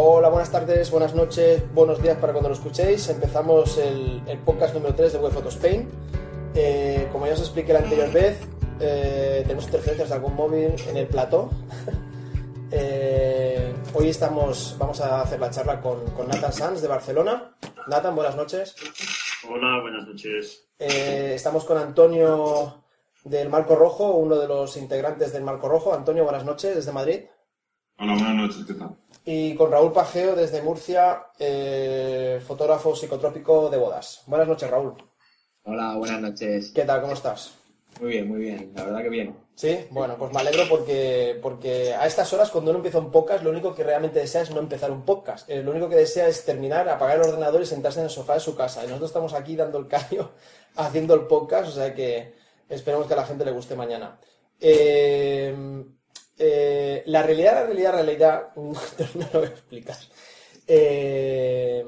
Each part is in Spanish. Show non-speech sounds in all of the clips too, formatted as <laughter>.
Hola, buenas tardes, buenas noches, buenos días para cuando lo escuchéis. Empezamos el, el podcast número 3 de Web Photo Spain. Eh, como ya os expliqué la anterior vez, eh, tenemos interferencias de algún móvil en el plató. <laughs> Eh, hoy estamos, vamos a hacer la charla con, con Nathan Sanz de Barcelona. Nathan, buenas noches. Hola, buenas noches. Eh, estamos con Antonio del Marco Rojo, uno de los integrantes del Marco Rojo. Antonio, buenas noches desde Madrid. Hola, buenas noches, ¿qué tal? Y con Raúl Pajeo desde Murcia, eh, fotógrafo psicotrópico de bodas. Buenas noches, Raúl. Hola, buenas noches. ¿Qué tal? ¿Cómo estás? Muy bien, muy bien. La verdad que bien. Sí, bueno, pues me alegro porque, porque a estas horas cuando uno empieza un podcast, lo único que realmente desea es no empezar un podcast. Eh, lo único que desea es terminar, apagar el ordenador y sentarse en el sofá de su casa. Y nosotros estamos aquí dando el callo, <laughs> haciendo el podcast, o sea que esperemos que a la gente le guste mañana. Eh, eh, la realidad, la realidad, la realidad, <laughs> no lo voy a explicar. Eh,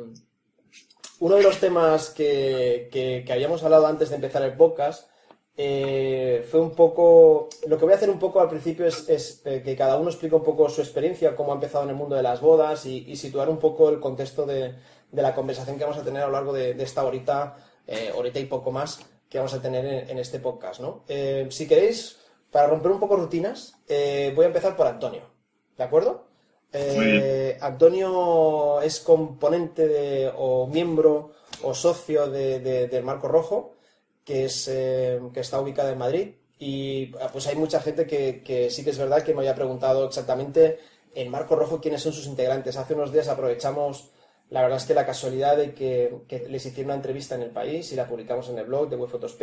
uno de los temas que, que- habíamos hablado antes de empezar el podcast eh, fue un poco. Lo que voy a hacer un poco al principio es, es, que cada uno explique un poco su experiencia, cómo ha empezado en el mundo de las bodas y, situar un poco el contexto de, de la conversación que vamos a tener a lo largo de, de esta horita, horita y poco más que vamos a tener en, en este podcast. ¿no? Si queréis, para romper un poco rutinas, eh, voy a empezar por Antonio. ¿De acuerdo? Eh. Antonio es componente de, o miembro o socio de- de- del Marco Rojo, que, es, eh, que está ubicado en Madrid. Y pues hay mucha gente que, que sí que es verdad que me había preguntado exactamente en Marco Rojo quiénes son sus integrantes. Hace unos días aprovechamos, la verdad es que la casualidad de que, que les hicieron una entrevista en el país y la publicamos en el blog de WebFotosP.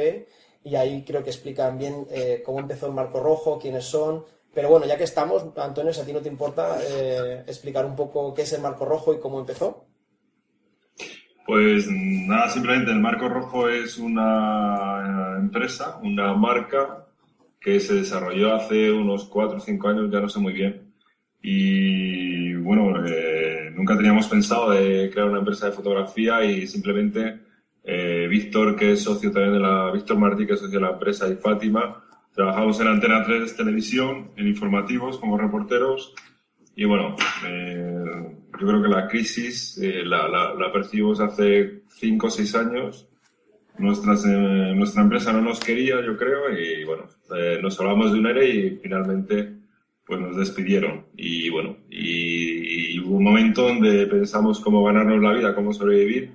Y ahí creo que explican bien eh, cómo empezó el Marco Rojo, quiénes son. Pero bueno, ya que estamos, Antonio, si a ti no te importa eh, explicar un poco qué es el Marco Rojo y cómo empezó. Pues nada, simplemente el Marco Rojo es una eh, empresa, una marca que se desarrolló hace unos 4 o 5 años, ya no sé muy bien. Y bueno, nunca teníamos pensado de crear una empresa de fotografía y simplemente eh, Víctor, que es socio también de la, Víctor Martí, que es socio de la empresa, y Fátima, trabajamos en Antena 3 Televisión, en informativos como reporteros y bueno, eh, yo creo que la crisis eh, la, la, la percibimos hace cinco o seis años. Nuestras, eh, nuestra empresa no nos quería, yo creo, y bueno, eh, nos hablamos de un ERE y finalmente pues nos despidieron. Y bueno, y, y hubo un momento donde pensamos cómo ganarnos la vida, cómo sobrevivir,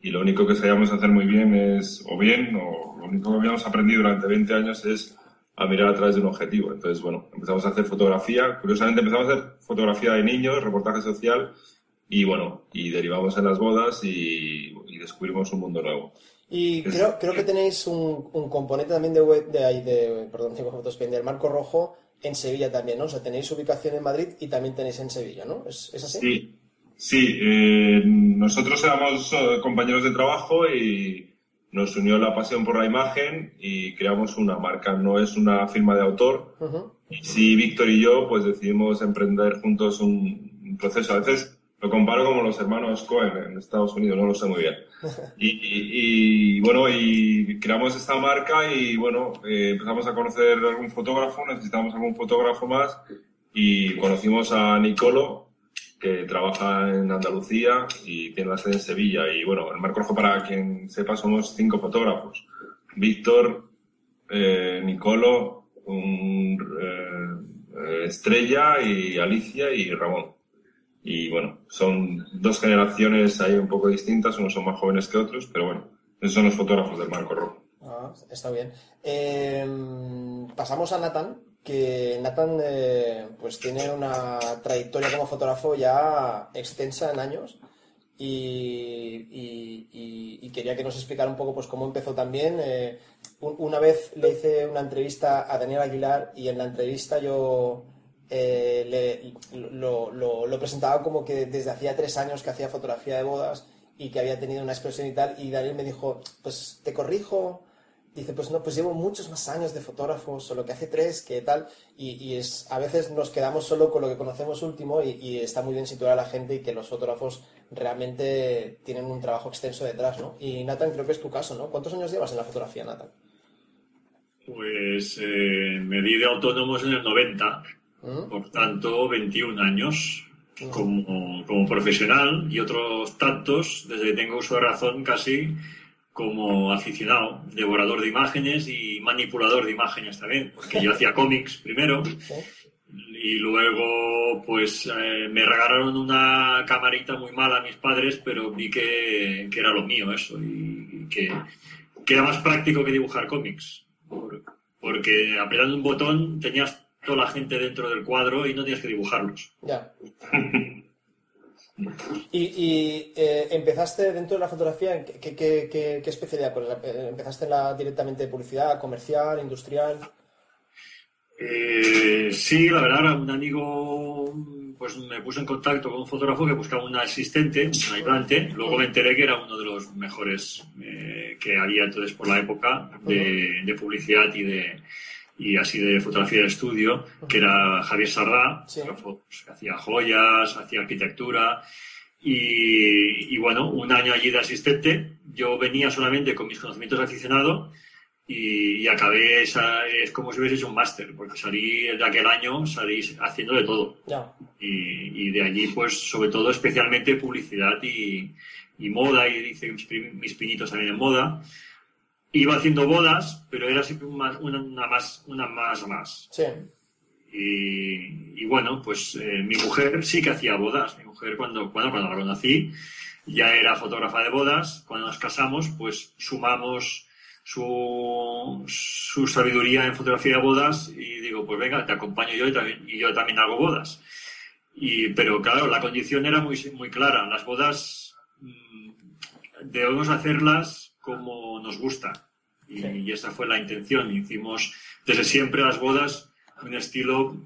y lo único que sabíamos hacer muy bien es, o bien, o lo único que habíamos aprendido durante 20 años es a mirar a través de un objetivo. Entonces, bueno, empezamos a hacer fotografía. Curiosamente empezamos a hacer fotografía de niños, reportaje social y bueno, y derivamos en las bodas y, y descubrimos un mundo nuevo. Y Es- creo, creo que tenéis un, un componente también de web, de ahí, de, perdón, de del Marco Rojo en Sevilla también, ¿no? O sea, tenéis ubicación en Madrid y también tenéis en Sevilla, ¿no? ¿Es, es así? Sí, sí. eh, nosotros éramos eh, compañeros de trabajo y nos unió la pasión por la imagen y creamos una marca. No es una firma de autor. Y sí, Víctor y yo pues decidimos emprender juntos un, proceso. A veces lo comparo como los hermanos Cohen en Estados Unidos, no lo sé muy bien. <laughs> Y, y- y, bueno, y creamos esta marca y bueno, eh, empezamos a conocer algún fotógrafo, necesitábamos algún fotógrafo más y conocimos a Nicolo, que trabaja en Andalucía y tiene la sede en Sevilla. Y bueno, el Marco Rojo, para quien sepa, somos cinco fotógrafos. Víctor, eh, Nicolo, eh, Estrella y Alicia y Ramón. Y bueno, son dos generaciones ahí un poco distintas, unos son más jóvenes que otros, pero bueno, esos son los fotógrafos del Marco Rojo. Ah, está bien. Eh, pasamos a Nathan, que Nathan eh, pues tiene una trayectoria como fotógrafo ya extensa en años y, quería que nos explicara un poco pues cómo empezó también. Eh, un- una vez le hice una entrevista a Daniel Aguilar y en la entrevista yo eh, lo- lo presentaba como que desde hacía tres años que hacía fotografía de bodas y que había tenido una expresión y tal y Daniel me dijo, pues te corrijo. Dice, pues no, pues llevo muchos más años de fotógrafo, solo que hace tres, que tal, y, y es, a veces nos quedamos solo con lo que conocemos último y, y está muy bien situar a la gente y que los fotógrafos realmente tienen un trabajo extenso detrás, ¿no? Y Nathan, creo que es tu caso, ¿no? ¿Cuántos años llevas en la fotografía, Nathan? Pues eh, me di de autónomos en el 90, ¿Mm? por tanto 21 años como, como profesional y otros tantos, desde que tengo uso de razón casi, como aficionado, devorador de imágenes y manipulador de imágenes también, porque yo hacía cómics primero y luego pues eh, me regalaron una camarita muy mala a mis padres, pero vi que, que era lo mío eso y, que, que era más práctico que dibujar cómics. Por- porque apretando un botón tenías toda la gente dentro del cuadro y no tenías que dibujarlos. Ya. <laughs> Y, y, eh, empezaste dentro de la fotografía, ¿qué, qué, qué- qué- especialidad? Pues, eh, ¿Empezaste en la, directamente de publicidad, comercial, industrial? Eh, sí, la verdad, un amigo pues me puso en contacto con un fotógrafo que buscaba un asistente, un ayudante. Luego me enteré que era uno de los mejores eh, que había entonces por la época de, de publicidad y de y así de fotografía de estudio, que era Javier Sardá, Sí. pues, que hacía joyas, hacía arquitectura. Y, y bueno, un año allí de asistente, yo venía solamente con mis conocimientos de aficionado y, y acabé, esa, es como si hubiese hecho un máster, porque salí de aquel año, salí haciendo de todo. Y, y de allí, pues, sobre todo, especialmente publicidad y, moda, y hice mis, mis pinitos también en moda. Iba haciendo bodas, pero era siempre una, una más, una más más. Sí. Y, y bueno, pues eh, mi mujer sí que hacía bodas. Mi mujer, cuando, cuando, cuando la conocí, ya era fotógrafa de bodas. Cuando nos casamos, pues sumamos su, su sabiduría en fotografía de bodas y digo, pues venga, te acompaño yo y, también, y yo también hago bodas. Y, pero claro, la condición era muy, muy clara. Las bodas mm, debemos hacerlas como nos gusta. Y, Sí. y esa fue la intención. Hicimos desde siempre las bodas un estilo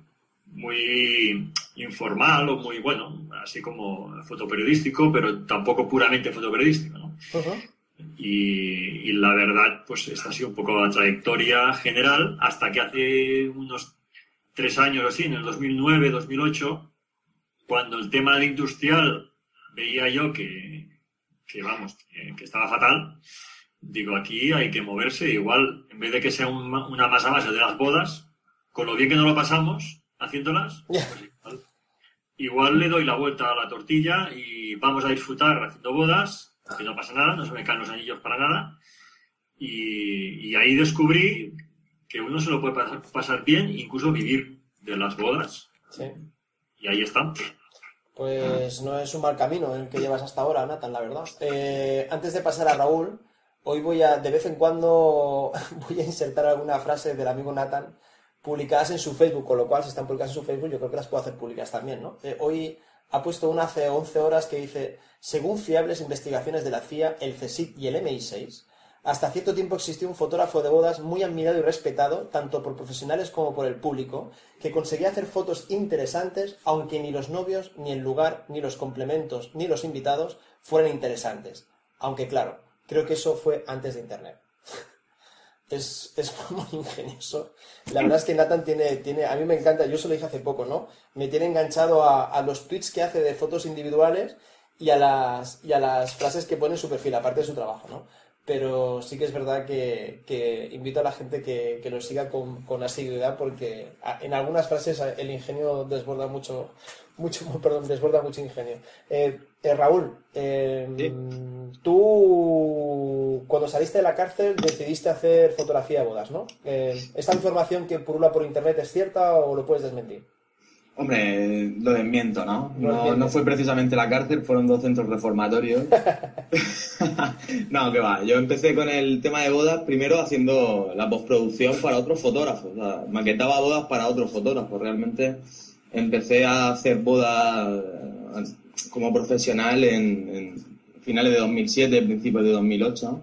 muy informal o muy, bueno, así como fotoperiodístico, pero tampoco puramente fotoperiodístico. ¿no? Ujú. Y, y la verdad, pues esta ha sido un poco la trayectoria general hasta que hace unos tres años o así, en el 2009, 2008, cuando el tema del industrial veía yo que, que vamos, que, que estaba fatal, digo, aquí hay que moverse, igual, en vez de que sea un una masa base de las bodas, con lo bien que no lo pasamos haciéndolas, pues igual, igual le doy la vuelta a la tortilla y vamos a disfrutar haciendo bodas, que no pasa nada, no se me caen los anillos para nada. Y, y ahí descubrí que uno se lo puede pasar, pasar bien, incluso vivir de las bodas. Sí. Y ahí está. Pues no es un mal camino el que llevas hasta ahora, Nathan, la verdad. Eh, antes de pasar a Raúl, hoy voy a, de vez en cuando, <laughs> voy a insertar alguna frase del amigo Nathan publicadas en su Facebook, con lo cual si están publicadas en su Facebook yo creo que las puedo hacer públicas también, ¿no? Eh, hoy ha puesto una hace 11 horas que dice, según fiables investigaciones de la CIA, el CSIC y el MI6, hasta cierto tiempo existió un fotógrafo de bodas muy admirado y respetado, tanto por profesionales como por el público, que conseguía hacer fotos interesantes, aunque ni los novios, ni el lugar, ni los complementos, ni los invitados fueran interesantes. Aunque claro, creo que eso fue antes de Internet. <laughs> Es, es <laughs> muy ingenioso. La verdad es que Nathan tiene, tiene, a mí me encanta, yo se lo dije hace poco, ¿no? Me tiene enganchado a, a los tweets que hace de fotos individuales y a las, y a las frases que pone en su perfil, aparte de su trabajo, ¿no? Pero sí que es verdad que, que invito a la gente que, que lo siga con, con asiduidad porque en algunas frases el ingenio desborda mucho, mucho <laughs> perdón, desborda mucho ingenio. Eh, eh, Raúl, eh, Sí. tú cuando saliste de la cárcel decidiste hacer fotografía de bodas, ¿no? Eh, ¿Esta información que purula por internet es cierta o lo puedes desmentir? Hombre, lo desmiento, ¿no? No, no fue precisamente la cárcel, fueron dos centros reformatorios. <laughs> no, que va. Yo empecé con el tema de bodas primero haciendo la postproducción para otros fotógrafos. O sea, maquetaba bodas para otros fotógrafos. Realmente empecé a hacer bodas como profesional en, finales de 2007, principios de 2008.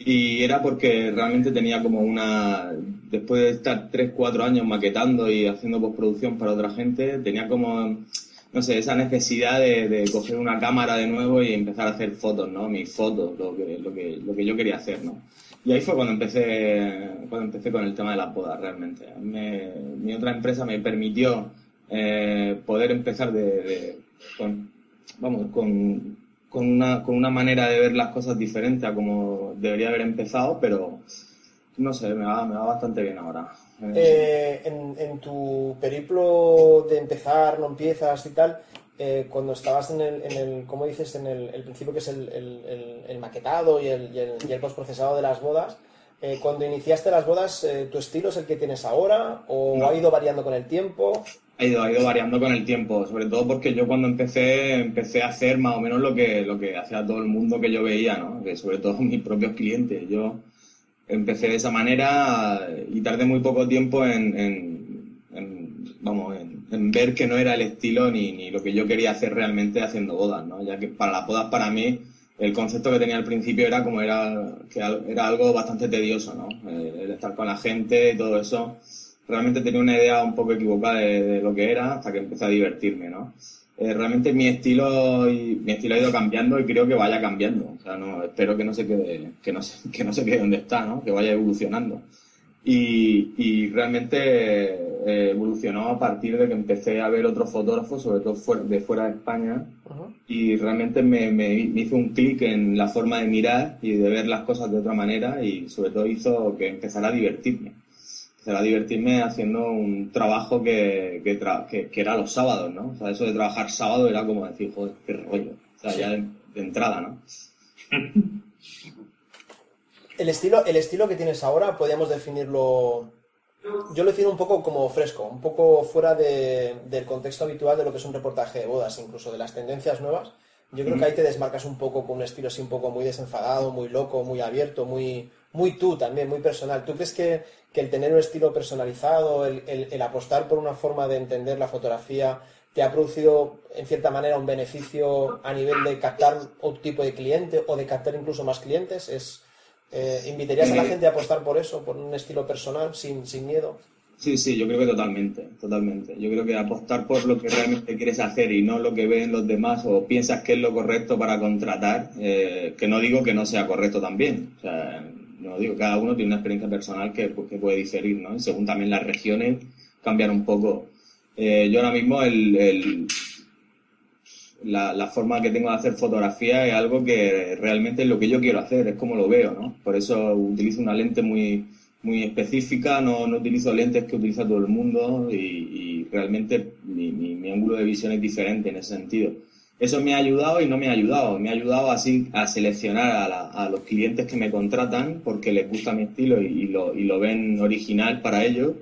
Y era porque realmente tenía como una, después de estar 3, 4 años maquetando y haciendo postproducción para otra gente, tenía como, no sé, esa necesidad de, coger una cámara de nuevo y empezar a hacer fotos, ¿no? Mis fotos, lo que, lo que, lo que yo quería hacer, ¿no? Y ahí fue cuando empecé, cuando empecé con el tema de las bodas, realmente. mi otra empresa me permitió eh, poder empezar de, con, vamos, con, con, una, con una manera de ver las cosas diferente a como debería haber empezado, pero no sé, me va, me va bastante bien ahora. Eh, en, en, tu periplo de empezar, no empiezas y tal, eh, cuando estabas en el, en el, como dices, en el, el principio que es el, el maquetado y el, y el, y postprocesado de las bodas, eh, cuando iniciaste las bodas, eh, ¿tu estilo es el que tienes ahora o ha ido variando con el tiempo? Ha ido, ha ido variando con el tiempo, sobre todo porque yo cuando empecé, empecé a hacer más o menos lo que, lo que hacía todo el mundo que yo veía, ¿no? Que sobre todo <laughs> mis propios clientes. Yo empecé de esa manera y tardé muy poco tiempo en, vamos, en ver que no era el estilo ni, ni lo que yo quería hacer realmente haciendo bodas, ¿no? Ya que para las bodas para mí el concepto que tenía al principio era como era que era algo bastante tedioso, ¿no? Eh, el estar con la gente y todo eso. Realmente tenía una idea un poco equivocada de, lo que era hasta que empecé a divertirme, ¿no? Eh, realmente mi estilo mi estilo ha ido cambiando y creo que vaya cambiando. O sea, no, espero que no se quede, que no se, <laughs> que no se quede donde está, ¿no? Que vaya evolucionando. Y, y realmente eh, evolucionó a partir de que empecé a ver otros fotógrafos, sobre todo de fuera de España, y realmente me, me, hizo un clic en la forma de mirar y de ver las cosas de otra manera y sobre todo hizo que empezara a divertirme. A divertirme haciendo un trabajo que, que, que, era los sábados, ¿no? O sea, eso de trabajar sábado era como decir, joder, qué rollo. O sea, ya de, de entrada, ¿no? El estilo, el estilo que tienes ahora, podríamos definirlo. Yo lo defino un poco como fresco, un poco fuera del contexto habitual de lo que es un reportaje de bodas, incluso de las tendencias nuevas. Yo creo que ahí te desmarcas un poco con un estilo así un poco muy desenfadado, muy loco, muy abierto, muy, muy tú también, muy personal. ¿Tú crees que, el tener un estilo personalizado, el, el, apostar por una forma de entender la fotografía, te ha producido en cierta manera un beneficio a nivel de captar otro tipo de cliente o de captar incluso más clientes? ¿Es, eh, ¿Invitarías a la gente a apostar por eso, por un estilo personal, sin, sin miedo? Sí, sí, yo creo que totalmente, totalmente. Yo creo que apostar por lo que realmente quieres hacer y no lo que ven los demás o piensas que es lo correcto para contratar, eh, que no digo que no sea correcto también. No digo, cada uno tiene una experiencia personal que, que puede diferir, ¿no? Y según también las regiones, cambiar un poco. Eh, yo ahora mismo el, la, la, forma que tengo de hacer fotografía es algo que realmente es lo que yo quiero hacer, es como lo veo, ¿no? Por eso utilizo una lente muy, muy específica, no, no utilizo lentes que utiliza todo el mundo y, y realmente mi, mi, ángulo de visión es diferente en ese sentido. Eso me ha ayudado y no me ha ayudado. Me ha ayudado así a seleccionar a, a los clientes que me contratan porque les gusta mi estilo y, lo, y lo ven original para ellos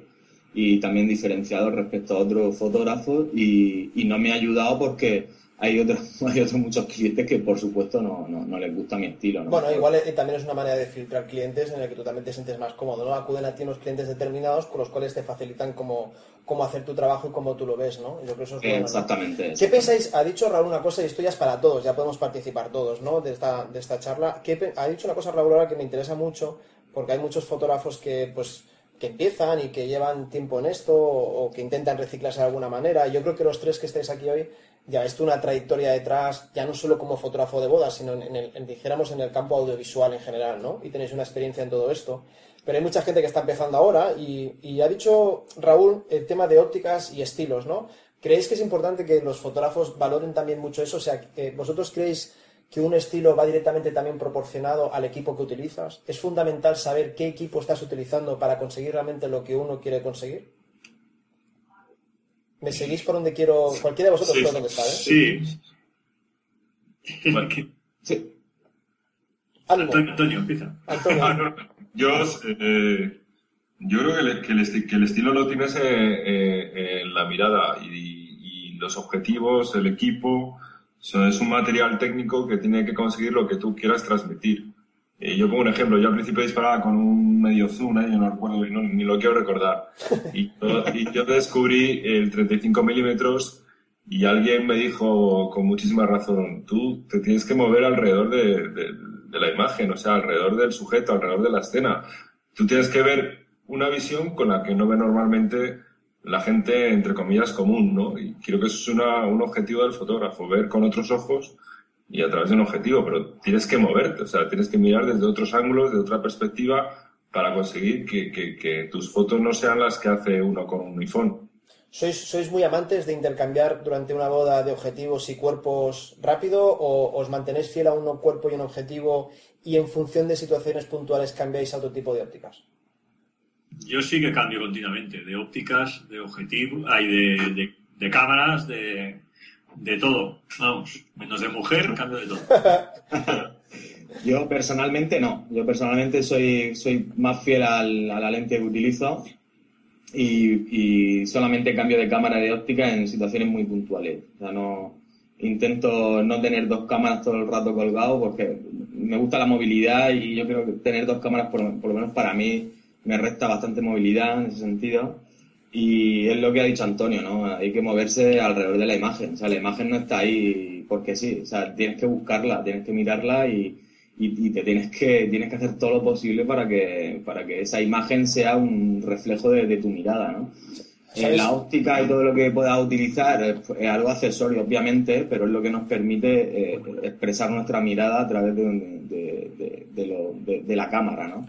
y también diferenciado respecto a otros fotógrafos y no me ha ayudado porque hay otros, <laughs> hay otros muchos clientes que por supuesto no, no, no les gusta mi estilo. ¿no? Bueno, igual eh, también es una manera de filtrar clientes en el que tú también te sientes más cómodo, ¿no? Acuden a ti unos clientes determinados con los cuales te facilitan cómo, cómo hacer tu trabajo y cómo tú lo ves, ¿no? Yo creo eso es bueno, exactamente, ¿Qué pensáis? Ha dicho Raúl una cosa y esto ya es para todos, ya podemos participar todos, ¿no? De esta, de esta charla. ¿Qué, ha dicho una cosa Raúl ahora que me interesa mucho porque hay muchos fotógrafos que, pues, que empiezan y que llevan tiempo en esto o, que intentan reciclarse de alguna manera. Yo creo que los tres que estáis aquí hoy ya esto una trayectoria detrás, ya no solo como fotógrafo de bodas, sino en, el, dijéramos en el campo audiovisual en general, ¿no? Y tenéis una experiencia en todo esto. Pero hay mucha gente que está empezando ahora y, ha dicho Raúl el tema de ópticas y estilos, ¿no? ¿Creéis que es importante que los fotógrafos valoren también mucho eso? O sea, ¿vosotros creéis que un estilo va directamente también proporcionado al equipo que utilizas? ¿Es fundamental saber qué equipo estás utilizando para conseguir realmente lo que uno quiere conseguir? ¿Me seguís por donde quiero? Cualquiera de vosotros sí, por donde está, ¿eh? Sí. <laughs> sí. Antonio, Antonio, empieza. Antonio. <laughs> yo, eh, yo creo que, el, que, el, que, el, estilo lo tienes eh, eh, en la mirada y, y, los objetivos, el equipo. O es un material técnico que tiene que conseguir lo que tú quieras transmitir. Eh, yo pongo un ejemplo, yo al principio disparaba con un medio zoom, ¿eh? yo no recuerdo ni lo quiero recordar. Y yo, y yo descubrí el 35 milímetros y alguien me dijo con muchísima razón, tú te tienes que mover alrededor de, de la imagen, o sea, alrededor del sujeto, alrededor de la escena. Tú tienes que ver una visión con la que no ve normalmente la gente, entre comillas, común, ¿no? Y creo que eso es una, un objetivo del fotógrafo, ver con otros ojos y a través de un objetivo, pero tienes que moverte, o sea, tienes que mirar desde otros ángulos, de otra perspectiva, para conseguir que, que, que tus fotos no sean las que hace uno con un iPhone. ¿Sois, ¿Sois muy amantes de intercambiar durante una boda de objetivos y cuerpos rápido o os mantenéis fiel a un cuerpo y un objetivo y en función de situaciones puntuales cambiáis a otro tipo de ópticas? Yo sí que cambio continuamente, de ópticas, de objetivos, hay de, de, cámaras, de, de todo. Vamos, menos de mujer, cambio de todo. <laughs> Yo personalmente no. Yo personalmente soy, soy más fiel al, a la lente que utilizo y, y, solamente cambio de cámara de óptica en situaciones muy puntuales. O sea, no intento no tener dos cámaras todo el rato colgado porque me gusta la movilidad y yo creo que tener dos cámaras por, por lo menos para mí me resta bastante movilidad en ese sentido. Y es lo que ha dicho Antonio, ¿no? Hay que moverse alrededor de la imagen. O sea, la imagen no está ahí porque sí. O sea, tienes que buscarla, tienes que mirarla y, y, te tienes que, tienes que hacer todo lo posible para que, para que esa imagen sea un reflejo de, tu mirada, ¿no? Eh, la óptica y todo lo que puedas utilizar es, algo accesorio, obviamente, pero es lo que nos permite eh, expresar nuestra mirada a través de, de, de, de la cámara, ¿no?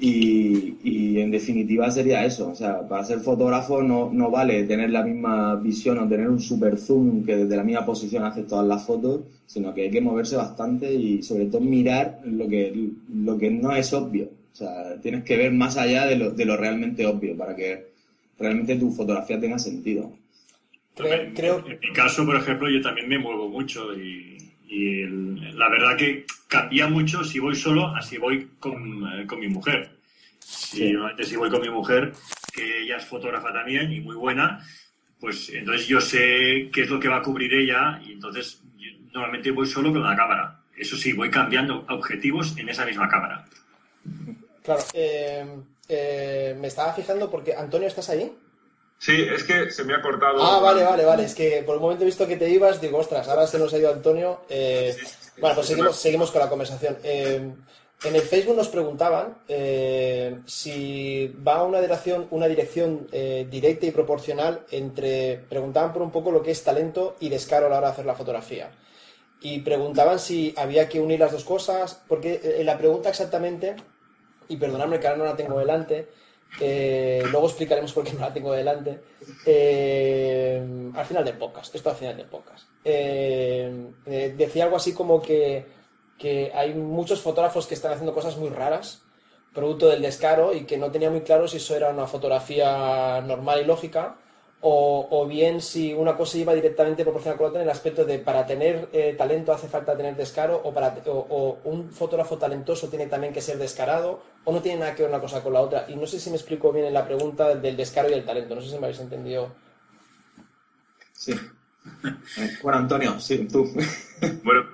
Y, y, en definitiva sería eso. O sea, para ser fotógrafo no, no vale tener la misma visión o tener un super zoom que desde la misma posición hace todas las fotos, sino que hay que moverse bastante y sobre todo mirar lo que, lo que no es obvio. O sea, tienes que ver más allá de lo, de lo realmente obvio para que realmente tu fotografía tenga sentido. Creo, En mi caso, por ejemplo, yo también me muevo mucho y, y la verdad que cambia mucho si voy solo a si voy con, eh, con mi mujer. Si, si voy con mi mujer, que ella es fotógrafa también y muy buena, pues entonces yo sé qué es lo que va a cubrir ella y entonces normalmente voy solo con la cámara. Eso sí, voy cambiando objetivos en esa misma cámara. Claro, eh, eh, me estaba fijando porque, Antonio, ¿estás ahí? Sí, es que se me ha cortado. Ah, vale, vale, vale. Es que por el momento he visto que te ibas, digo, ostras, ahora se nos ha ido Antonio. Eh, bueno, pues seguimos, seguimos con la conversación. Eh, en el Facebook nos preguntaban eh, si va a una dirección, una dirección directa y proporcional entre. Preguntaban por un poco lo que es talento y descaro a la hora de hacer la fotografía. Y preguntaban si había que unir las dos cosas, porque en la pregunta exactamente, y perdonadme que ahora no la tengo delante, eh, luego explicaremos por qué no la tengo delante. Eh, al final del podcast, esto al final del podcast. Eh, decía algo así como que, que, hay muchos fotógrafos que están haciendo cosas muy raras, producto del descaro, y que no tenía muy claro si eso era una fotografía normal y lógica, o, bien si una cosa iba directamente proporcional con la otra en el aspecto de para tener eh, talento hace falta tener descaro o, para, o, un fotógrafo talentoso tiene también que ser descarado o no tiene nada que ver una cosa con la otra. Y no sé si me explico bien en la pregunta del descaro y el talento, no sé si me habéis entendido. Sí. <laughs> Bueno, Antonio, sí, tú. <laughs> Bueno,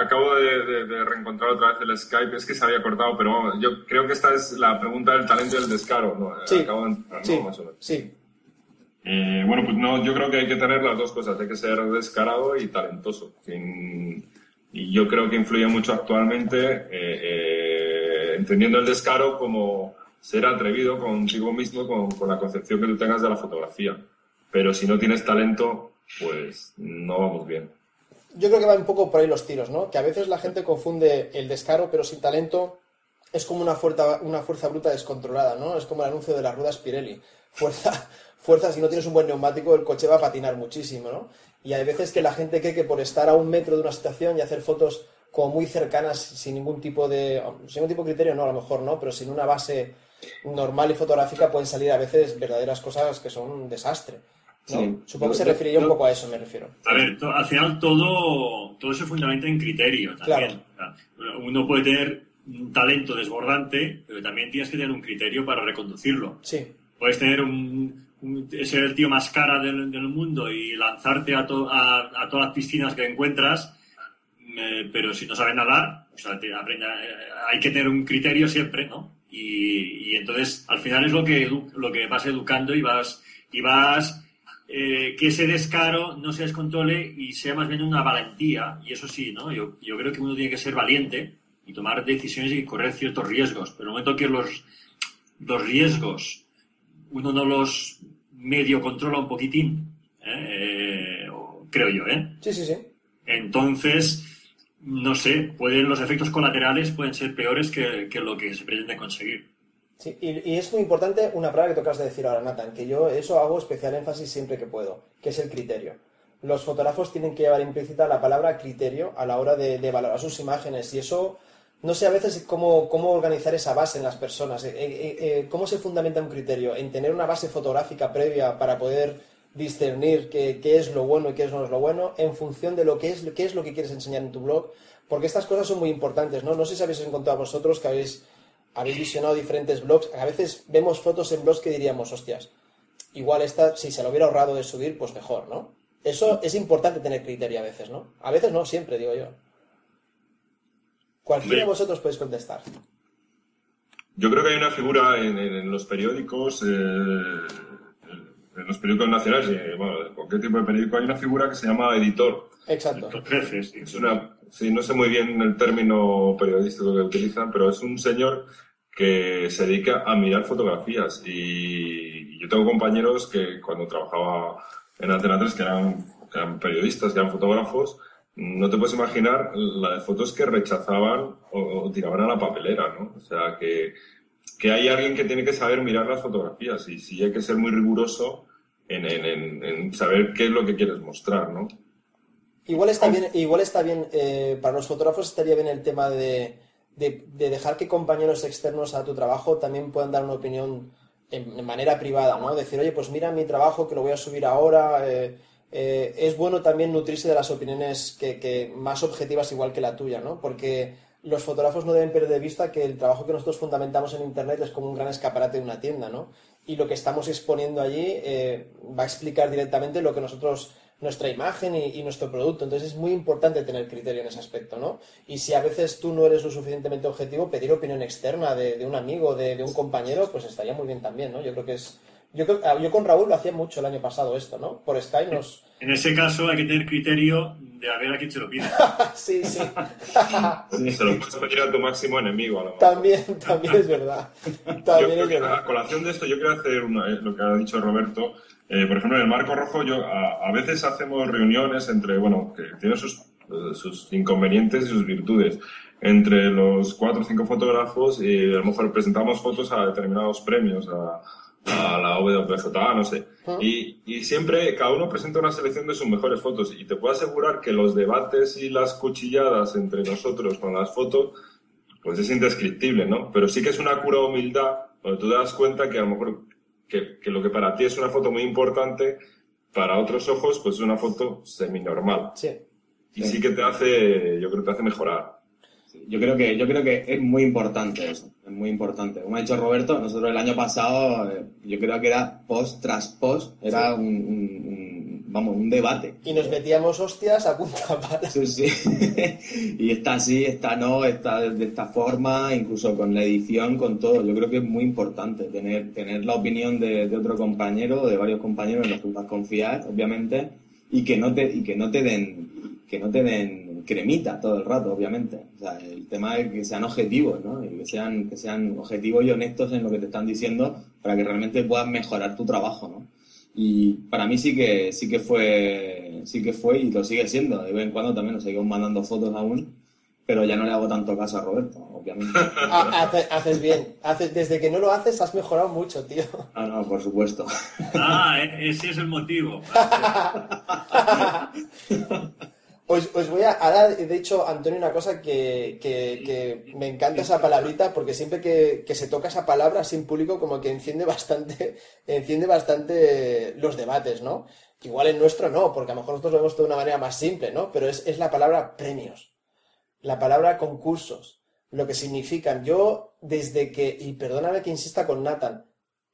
acabo de, reencontrar otra vez el Skype, es que se había cortado, pero yo creo que esta es la pregunta del talento y el descaro, ¿no? Sí, sí, sí. Eh, bueno, pues no, yo creo que hay que tener las dos cosas, hay que ser descarado y talentoso. y yo creo que influye mucho actualmente, eh, eh, entendiendo el descaro como ser atrevido contigo mismo, con, con, la concepción que tú tengas de la fotografía. Pero si no tienes talento, pues no vamos bien. Yo creo que va un poco por ahí los tiros, ¿no? Que a veces la gente confunde el descaro, pero sin talento es como una fuerza, una fuerza bruta descontrolada, ¿no? Es como el anuncio de las ruedas Pirelli. Fuerza, fuerza, si no tienes un buen neumático, el coche va a patinar muchísimo, ¿no? Y hay veces que la gente cree que por estar a un metro de una situación y hacer fotos como muy cercanas, sin ningún tipo de, sin ningún tipo de criterio, no, a lo mejor no, pero sin una base normal y fotográfica pueden salir a veces verdaderas cosas que son un desastre. ¿no? Supongo que se referiría un poco a eso, me refiero. A ver, al final todo, todo se fundamenta en criterio también. Uno puede tener un talento desbordante, pero también tienes que tener un criterio para reconducirlo. Sí. Puedes tener un, ser el tío más cara del, mundo y lanzarte a, a, todas las piscinas que encuentras, pero si no sabes nadar, o sea, te aprende, eh, hay que tener un criterio siempre, ¿no? Y, y, entonces al final es lo que, lo que vas educando y vas, y vas eh, que ese descaro no se descontrole y sea más bien una valentía. Y eso sí, ¿no? Yo, yo creo que uno tiene que ser valiente y tomar decisiones y correr ciertos riesgos. Pero en el momento que los, los riesgos uno no los medio controla un poquitín, ¿eh? Eh, creo yo, ¿eh? Sí, sí, sí. Entonces, no sé, pueden, los efectos colaterales pueden ser peores que, que lo que se pretende conseguir. Sí, y, y, es muy importante una palabra que tocas de decir ahora, Nathan, que yo eso hago especial énfasis siempre que puedo, que es el criterio. Los fotógrafos tienen que llevar implícita la palabra criterio a la hora de, de valorar sus imágenes y eso no sé a veces cómo, cómo, organizar esa base en las personas. Eh, eh, eh, ¿Cómo se fundamenta un criterio? En tener una base fotográfica previa para poder discernir qué, qué, es lo bueno y qué no es lo bueno, en función de lo que es, qué es lo que quieres enseñar en tu blog, porque estas cosas son muy importantes, ¿no? No sé si habéis encontrado vosotros que habéis habéis visionado diferentes blogs, a veces vemos fotos en blogs que diríamos, hostias, igual esta, si se lo hubiera ahorrado de subir, pues mejor, ¿no? Eso es importante tener criterio a veces, ¿no? A veces no, siempre, digo yo. Cualquiera de vosotros podéis contestar. Yo creo que hay una figura en, en, en los periódicos, eh, en los periódicos nacionales, y, bueno, en cualquier tipo de periódico, hay una figura que se llama editor. Exacto. Es una, sí, no sé muy bien el término periodístico que utilizan, pero es un señor que se dedica a mirar fotografías. Y yo tengo compañeros que cuando trabajaba en Antena 3, que eran, que eran periodistas, que eran fotógrafos, no te puedes imaginar la de fotos que rechazaban o, o, tiraban a la papelera, ¿no? O sea, que, que hay alguien que tiene que saber mirar las fotografías y sí hay que ser muy riguroso en, en, en saber qué es lo que quieres mostrar, ¿no? Igual está bien, igual está bien eh, para los fotógrafos estaría bien el tema de, de, de, dejar que compañeros externos a tu trabajo también puedan dar una opinión en, en, manera privada, ¿no? Decir, oye, pues mira mi trabajo que lo voy a subir ahora. Eh, eh, es bueno también nutrirse de las opiniones que, que, más objetivas igual que la tuya, ¿no? Porque los fotógrafos no deben perder de vista que el trabajo que nosotros fundamentamos en Internet es como un gran escaparate de una tienda, ¿no? Y lo que estamos exponiendo allí eh, va a explicar directamente lo que nosotros nuestra imagen y, nuestro producto. Entonces es muy importante tener criterio en ese aspecto, ¿no? Y si a veces tú no eres lo suficientemente objetivo, pedir opinión externa de, de un amigo, de, de, un compañero, pues estaría muy bien también, ¿no? Yo creo que es... Yo, ah, yo con Raúl lo hacía mucho el año pasado esto, ¿no? Por Skype nos... En ese caso hay que tener criterio de a ver a quién se lo pide. <laughs> sí, <laughs> sí. se lo puedes pedir a tu máximo enemigo. A lo mejor. También, también es verdad. <laughs> También yo es verdad. A colación de esto, yo quiero hacer una, eh, lo que ha dicho Roberto. Eh, por ejemplo, en el Marco Rojo, yo a, a, veces hacemos reuniones entre, bueno, que tiene sus, sus inconvenientes y sus virtudes entre los cuatro o cinco fotógrafos y a lo mejor presentamos fotos a determinados premios, a, a la WPJA, no sé. Y, y, siempre cada uno presenta una selección de sus mejores fotos. Y te puedo asegurar que los debates y las cuchilladas entre nosotros con las fotos, pues es indescriptible, ¿no? Pero sí que es una cura humildad donde tú te das cuenta que a lo mejor que, que lo que para ti es una foto muy importante, para otros ojos, pues es una foto semi-normal. Sí. Y sí. sí que te hace, yo creo que te hace mejorar. Yo creo que, yo creo que es muy importante eso, es muy importante. Como ha dicho Roberto, nosotros el año pasado, eh, yo creo que era post tras post, era sí. un, un, un, vamos, un debate. Y nos metíamos hostias a punta pala. Sí, sí. <laughs> y está así, está no, está de esta forma, incluso con la edición, con todo. Yo creo que es muy importante tener, tener la opinión de, de otro compañero, de varios compañeros en los que puedas confiar, obviamente, y que no te, y que no te den, que no te den cremita todo el rato, obviamente. O sea, el tema es que sean objetivos, ¿no? Y que sean, que sean objetivos y honestos en lo que te están diciendo para que realmente puedas mejorar tu trabajo, ¿no? Y para mí sí que, sí que fue, sí que fue y lo sigue siendo. De vez en cuando también nos seguimos mandando fotos aún, pero ya no le hago tanto caso a Roberto, obviamente. <laughs> Ah, haces bien. Haces, desde que no lo haces has mejorado mucho, tío. Ah, no, por supuesto. Ah, ese es el motivo. <laughs> Os, os, voy a. Ahora, de hecho, Antonio, una cosa que, que, me encanta esa palabrita, porque siempre que, que, se toca esa palabra en público, como que enciende bastante, <laughs> enciende bastante los debates, ¿no? Igual en nuestro no, porque a lo mejor nosotros lo vemos de una manera más simple, ¿no? Pero es, es la palabra premios, la palabra concursos, lo que significan. Yo, desde que, y perdóname que insista con Nathan,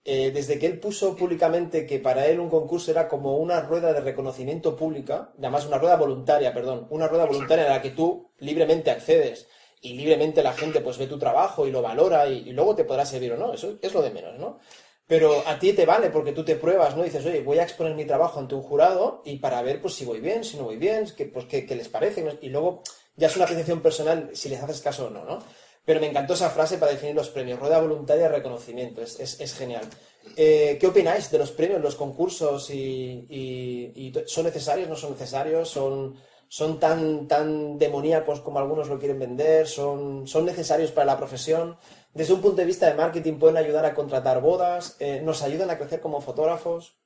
eh, desde que él puso públicamente que para él un concurso era como una rueda de reconocimiento pública, además una rueda voluntaria, perdón, una rueda voluntaria en la que tú libremente accedes y libremente la gente pues ve tu trabajo y lo valora y, y luego te podrá servir o no, eso es lo de menos, ¿no? Pero a ti te vale porque tú te pruebas, ¿no? Dices, oye, voy a exponer mi trabajo ante un jurado y para ver pues si voy bien, si no voy bien, que, pues, qué, les parece. Y luego ya es una apreciación personal si les haces caso o no, ¿no? Pero me encantó esa frase para definir los premios, rueda voluntaria de reconocimiento, es, es, genial. Eh, ¿Qué opináis de los premios, los concursos y, son necesarios, no son necesarios? ¿Son, son tan, tan demoníacos como algunos lo quieren vender? ¿Son, ¿Son necesarios para la profesión? Desde un punto de vista de marketing pueden ayudar a contratar bodas, eh, nos ayudan a crecer como fotógrafos.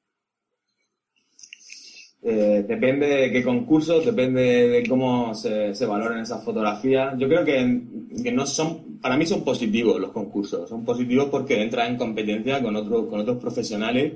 Eh, depende de qué concurso, depende de cómo se, se valoren esas fotografías. Yo creo que, que, no son, para mí son positivos los concursos. Son positivos porque entras en competencia con, otro, con otros profesionales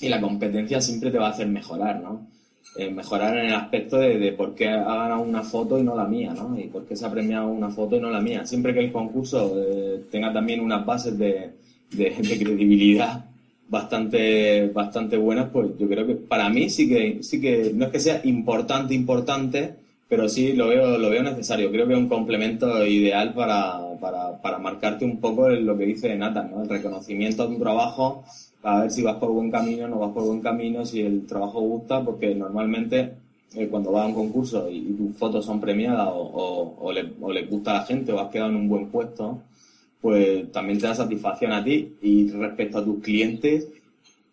y la competencia siempre te va a hacer mejorar, ¿no? Eh, mejorar en el aspecto de, por qué ha ganado una foto y no la mía, ¿no? Y por qué se ha premiado una foto y no la mía. Siempre que el concurso eh, tenga también unas bases de, de, credibilidad bastante, bastante buenas, pues yo creo que para mí sí que, sí que, no es que sea importante, importante, pero sí lo veo, lo veo necesario. Creo que es un complemento ideal para, para, para marcarte un poco lo que dice Nathan, ¿no? El reconocimiento de tu trabajo a ver si vas por buen camino, no vas por buen camino, si el trabajo gusta, porque normalmente eh, cuando vas a un concurso y, tus fotos son premiadas o, o, le, gusta a la gente o has quedado en un buen puesto, pues también te da satisfacción a ti. Y respecto a tus clientes,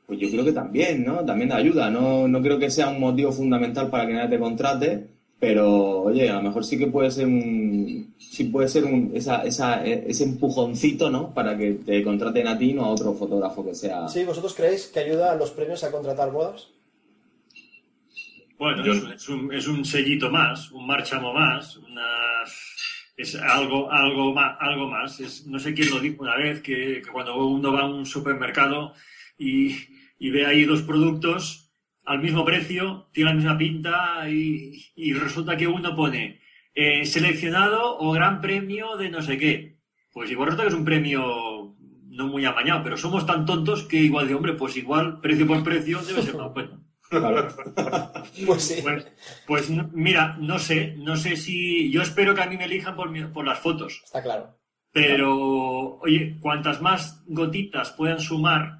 pues yo creo que también, ¿no? También te ayuda. No, no creo que sea un motivo fundamental para que nadie te contrate, pero oye, a lo mejor sí que puede ser un, sí puede ser un, esa, esa, ese empujoncito, ¿no? Para que te contraten a ti, no a otro fotógrafo que sea. Sí, ¿vosotros creéis que ayuda a los premios a contratar bodas? Bueno, es, un, es un sellito más, un marchamo más, una, es algo, algo más, algo más. Es, no sé quién lo dijo una vez, que, cuando uno va a un supermercado y, y ve ahí dos productos, al mismo precio, tiene la misma pinta y, resulta que uno pone eh, seleccionado o gran premio de no sé qué. Pues igual resulta que es un premio no muy amañado, pero somos tan tontos que igual de hombre, pues igual precio por precio debe ser más bueno. <laughs> pues sí. Pues, pues mira, no sé, no sé si. Yo espero que a mí me elijan por, por las fotos. Está claro. Pero, oye, cuantas más gotitas puedan sumar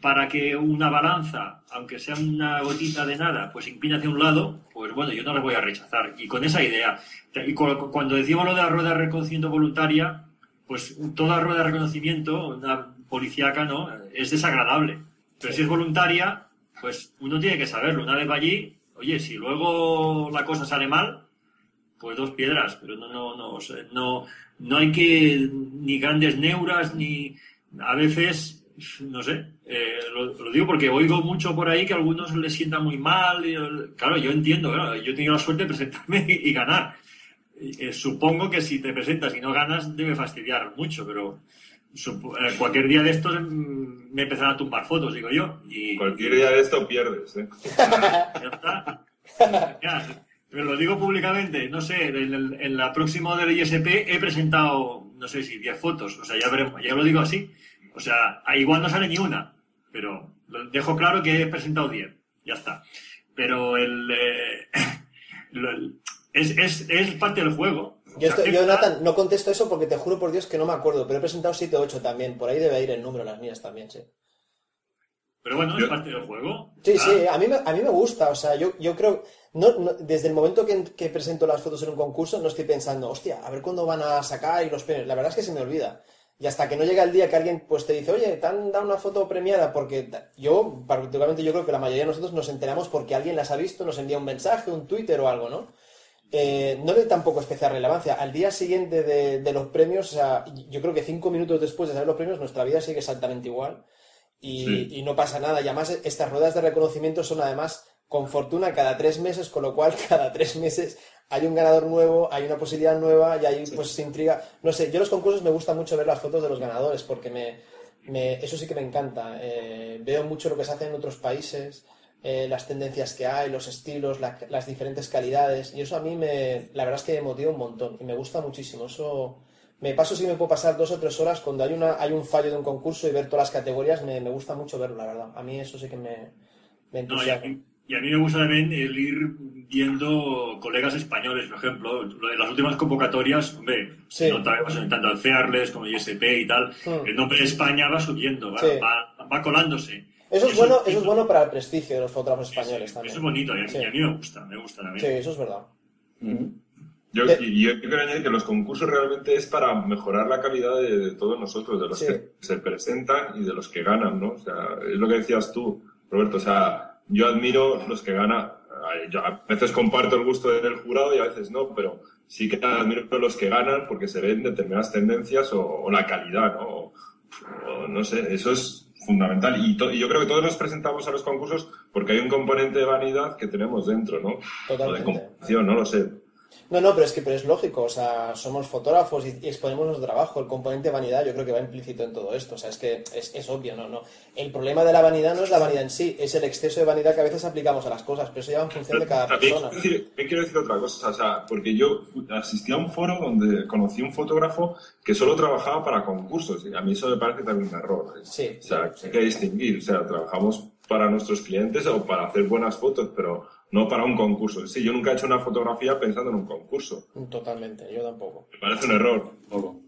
para que una balanza, aunque sea una gotita de nada, pues incline hacia un lado, pues bueno, yo no la voy a rechazar. Y con esa idea, y cuando decimos lo de la rueda de reconocimiento voluntaria, pues toda rueda de reconocimiento, una policíaca, ¿no? Es desagradable. Pero si es voluntaria, pues uno tiene que saberlo. Una vez va allí, oye, si luego la cosa sale mal, pues dos piedras, pero no, no, no, no, no hay que ni grandes neuras, ni a veces no sé, eh, lo, digo porque oigo mucho por ahí que a algunos les sienta muy mal. claro, yo entiendo, yo he tenido la suerte de presentarme <laughs> y, ganar. Eh, supongo que si te presentas y no ganas debe fastidiar mucho, pero cualquier día de estos mm, me empezarán a tumbar fotos, digo yo. Y, cualquier día de esto pierdes. ¿eh? <laughs> Ya está. pero lo digo públicamente, no sé, en, la próxima del ISP he presentado, no sé si 10 fotos, o sea, ya veremos, ya lo digo así. O sea, igual no sale ni una, pero dejo claro que he presentado 10. Ya está. Pero el, eh, <laughs> es, es, parte del juego. Yo, yo, Nathan, no contesto eso porque te juro por Dios que no me acuerdo, pero he presentado 7 o 8 también. Por ahí debe ir el número, las mías también, sí. Pero bueno, es parte del juego. Sí, sí, a mí, a mí me gusta. O sea, yo, yo creo. No, desde el momento que, que, presento las fotos en un concurso, no estoy pensando, hostia, a ver cuándo van a sacar y los premios. La verdad es que se me olvida. Y hasta que no llega el día que alguien pues te dice, oye, te han dado una foto premiada, porque yo, particularmente yo creo que la mayoría de nosotros nos enteramos porque alguien las ha visto, nos envía un mensaje, un Twitter o algo, ¿no? Eh, no le tampoco especial relevancia. Al día siguiente de, los premios, o sea, yo creo que cinco minutos después de saber los premios, nuestra vida sigue exactamente igual y, y no pasa nada. Y además, estas ruedas de reconocimiento son además con fortuna cada tres meses, con lo cual <laughs> cada tres meses hay un ganador nuevo, hay una posibilidad nueva y hay pues se intriga. No sé, yo los concursos me gusta mucho ver las fotos de los ganadores porque me, me eso sí que me encanta. Eh, veo mucho lo que se hace en otros países, eh, las tendencias que hay, los estilos, las diferentes calidades y eso a mí me, la verdad es que me motiva un montón y me gusta muchísimo. Eso me paso si me puedo pasar dos o tres horas cuando hay una hay un fallo de un concurso y ver todas las categorías me, me gusta mucho verlo, la verdad. A mí eso sí que me, me entusiasma Y a mí me gusta también el ir viendo colegas españoles, por ejemplo, lo de las últimas convocatorias, hombre, Sí. no tanto Fearless como ISP y tal, Mm. el nombre de España va subiendo, va, Sí. va, va colándose. Eso es, Eso- bueno, eso es bueno para el prestigio de los fotógrafos españoles también. Eso es bonito, y a, Sí. y a mí me gusta, me gusta también. Sí, eso es verdad. Yo, Eh. y yo quiero añadir que los concursos realmente es para mejorar la calidad de, de todos nosotros, de los Sí. que se presentan y de los que ganan, ¿no? O sea, es lo que decías tú, Roberto. O sea, yo admiro los que ganan. Yo a veces comparto el gusto del jurado y a veces no, pero sí que admiro los que ganan porque se ven determinadas tendencias o, o la calidad, ¿no? O, o no sé, eso es fundamental. Y, y yo creo que todos nos presentamos a los concursos porque hay un componente de vanidad que tenemos dentro, ¿no? O de Totalmente. competición, no lo sé. No, no, pero es que pero es lógico, o sea, somos fotógrafos y, y exponemos nuestro trabajo. El componente vanidad yo creo que va implícito en todo esto, o sea, es que es, es obvio, ¿no? no El problema de la vanidad no es la vanidad en sí, es el exceso de vanidad que a veces aplicamos a las cosas, pero eso ya va en función de cada También persona. quiero decir, quiero decir otra cosa, o sea, porque yo asistí a un foro donde conocí un fotógrafo que solo trabajaba para concursos y a mí eso me parece también un error. ¿eh? Sí, O sea, sí. hay que distinguir, o sea, trabajamos para nuestros clientes o para hacer buenas fotos, pero no para un concurso. Sí, yo nunca he hecho una fotografía pensando en un concurso. Totalmente, yo tampoco. Me parece un error. Poco.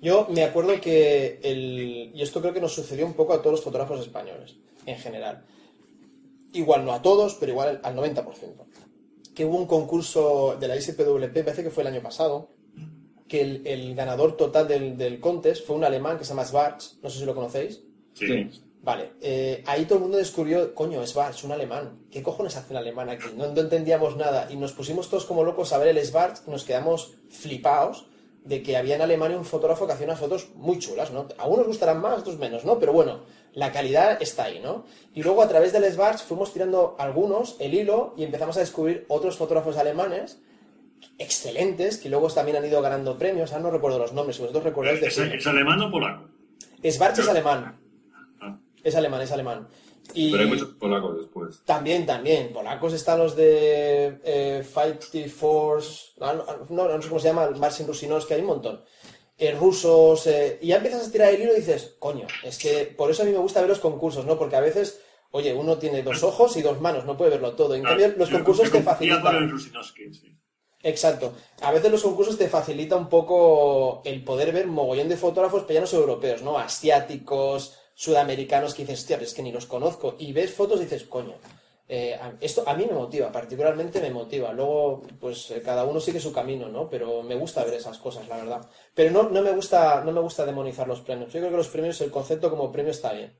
Yo me acuerdo que el. Y esto creo que nos sucedió un poco a todos los fotógrafos españoles, en general. Igual no a todos, pero igual al 90%. Que hubo un concurso de la ISPWP, parece que fue el año pasado, que el, el ganador total del, del contest fue un alemán que se llama Schwarz, no sé si lo conocéis. Sí. Sí. Vale, eh, ahí todo el mundo descubrió, coño, Schwarz, un alemán. ¿Qué cojones hace un alemán aquí? No, no entendíamos nada. Y nos pusimos todos como locos a ver el Schwarz y nos quedamos flipados de que había en Alemania un fotógrafo que hacía unas fotos muy chulas, ¿no? A unos gustarán más, a otros menos, ¿no? Pero bueno, la calidad está ahí, ¿no? Y luego a través del Schwarz fuimos tirando algunos, el hilo, y empezamos a descubrir otros fotógrafos alemanes excelentes, que luego también han ido ganando premios. Ahora no recuerdo los nombres, vosotros recordáis ¿Es, de es alemán o polaco? Schwarz es alemán. Ah. Es alemán, es alemán. Y Pero hay muchos polacos después. también, también. Polacos están los de eh, Fighty Force. ah, No, no, no sé cómo se llama, Marcin Rusinovsky, hay un montón. Eh, rusos. eh, y ya empiezas a tirar el hilo y dices, coño, es que por eso a mí me gusta ver los concursos, ¿no? Porque a veces, oye, uno tiene dos ojos y dos manos, no puede verlo todo. En cambio, los Yo- concursos te facilitan. Sí. Exacto. A veces los concursos te facilita un poco el poder ver mogollón de fotógrafos, pero ya no son europeos, ¿no? Asiáticos, sudamericanos, que dices, hostia, pero es que ni los conozco. Y ves fotos y dices, coño, eh, esto a mí me motiva, particularmente me motiva. Luego, pues eh, cada uno sigue su camino, ¿no? Pero me gusta ver esas cosas, la verdad. Pero no, no me gusta, no me gusta demonizar los premios. Yo creo que los premios, el concepto como premio está bien.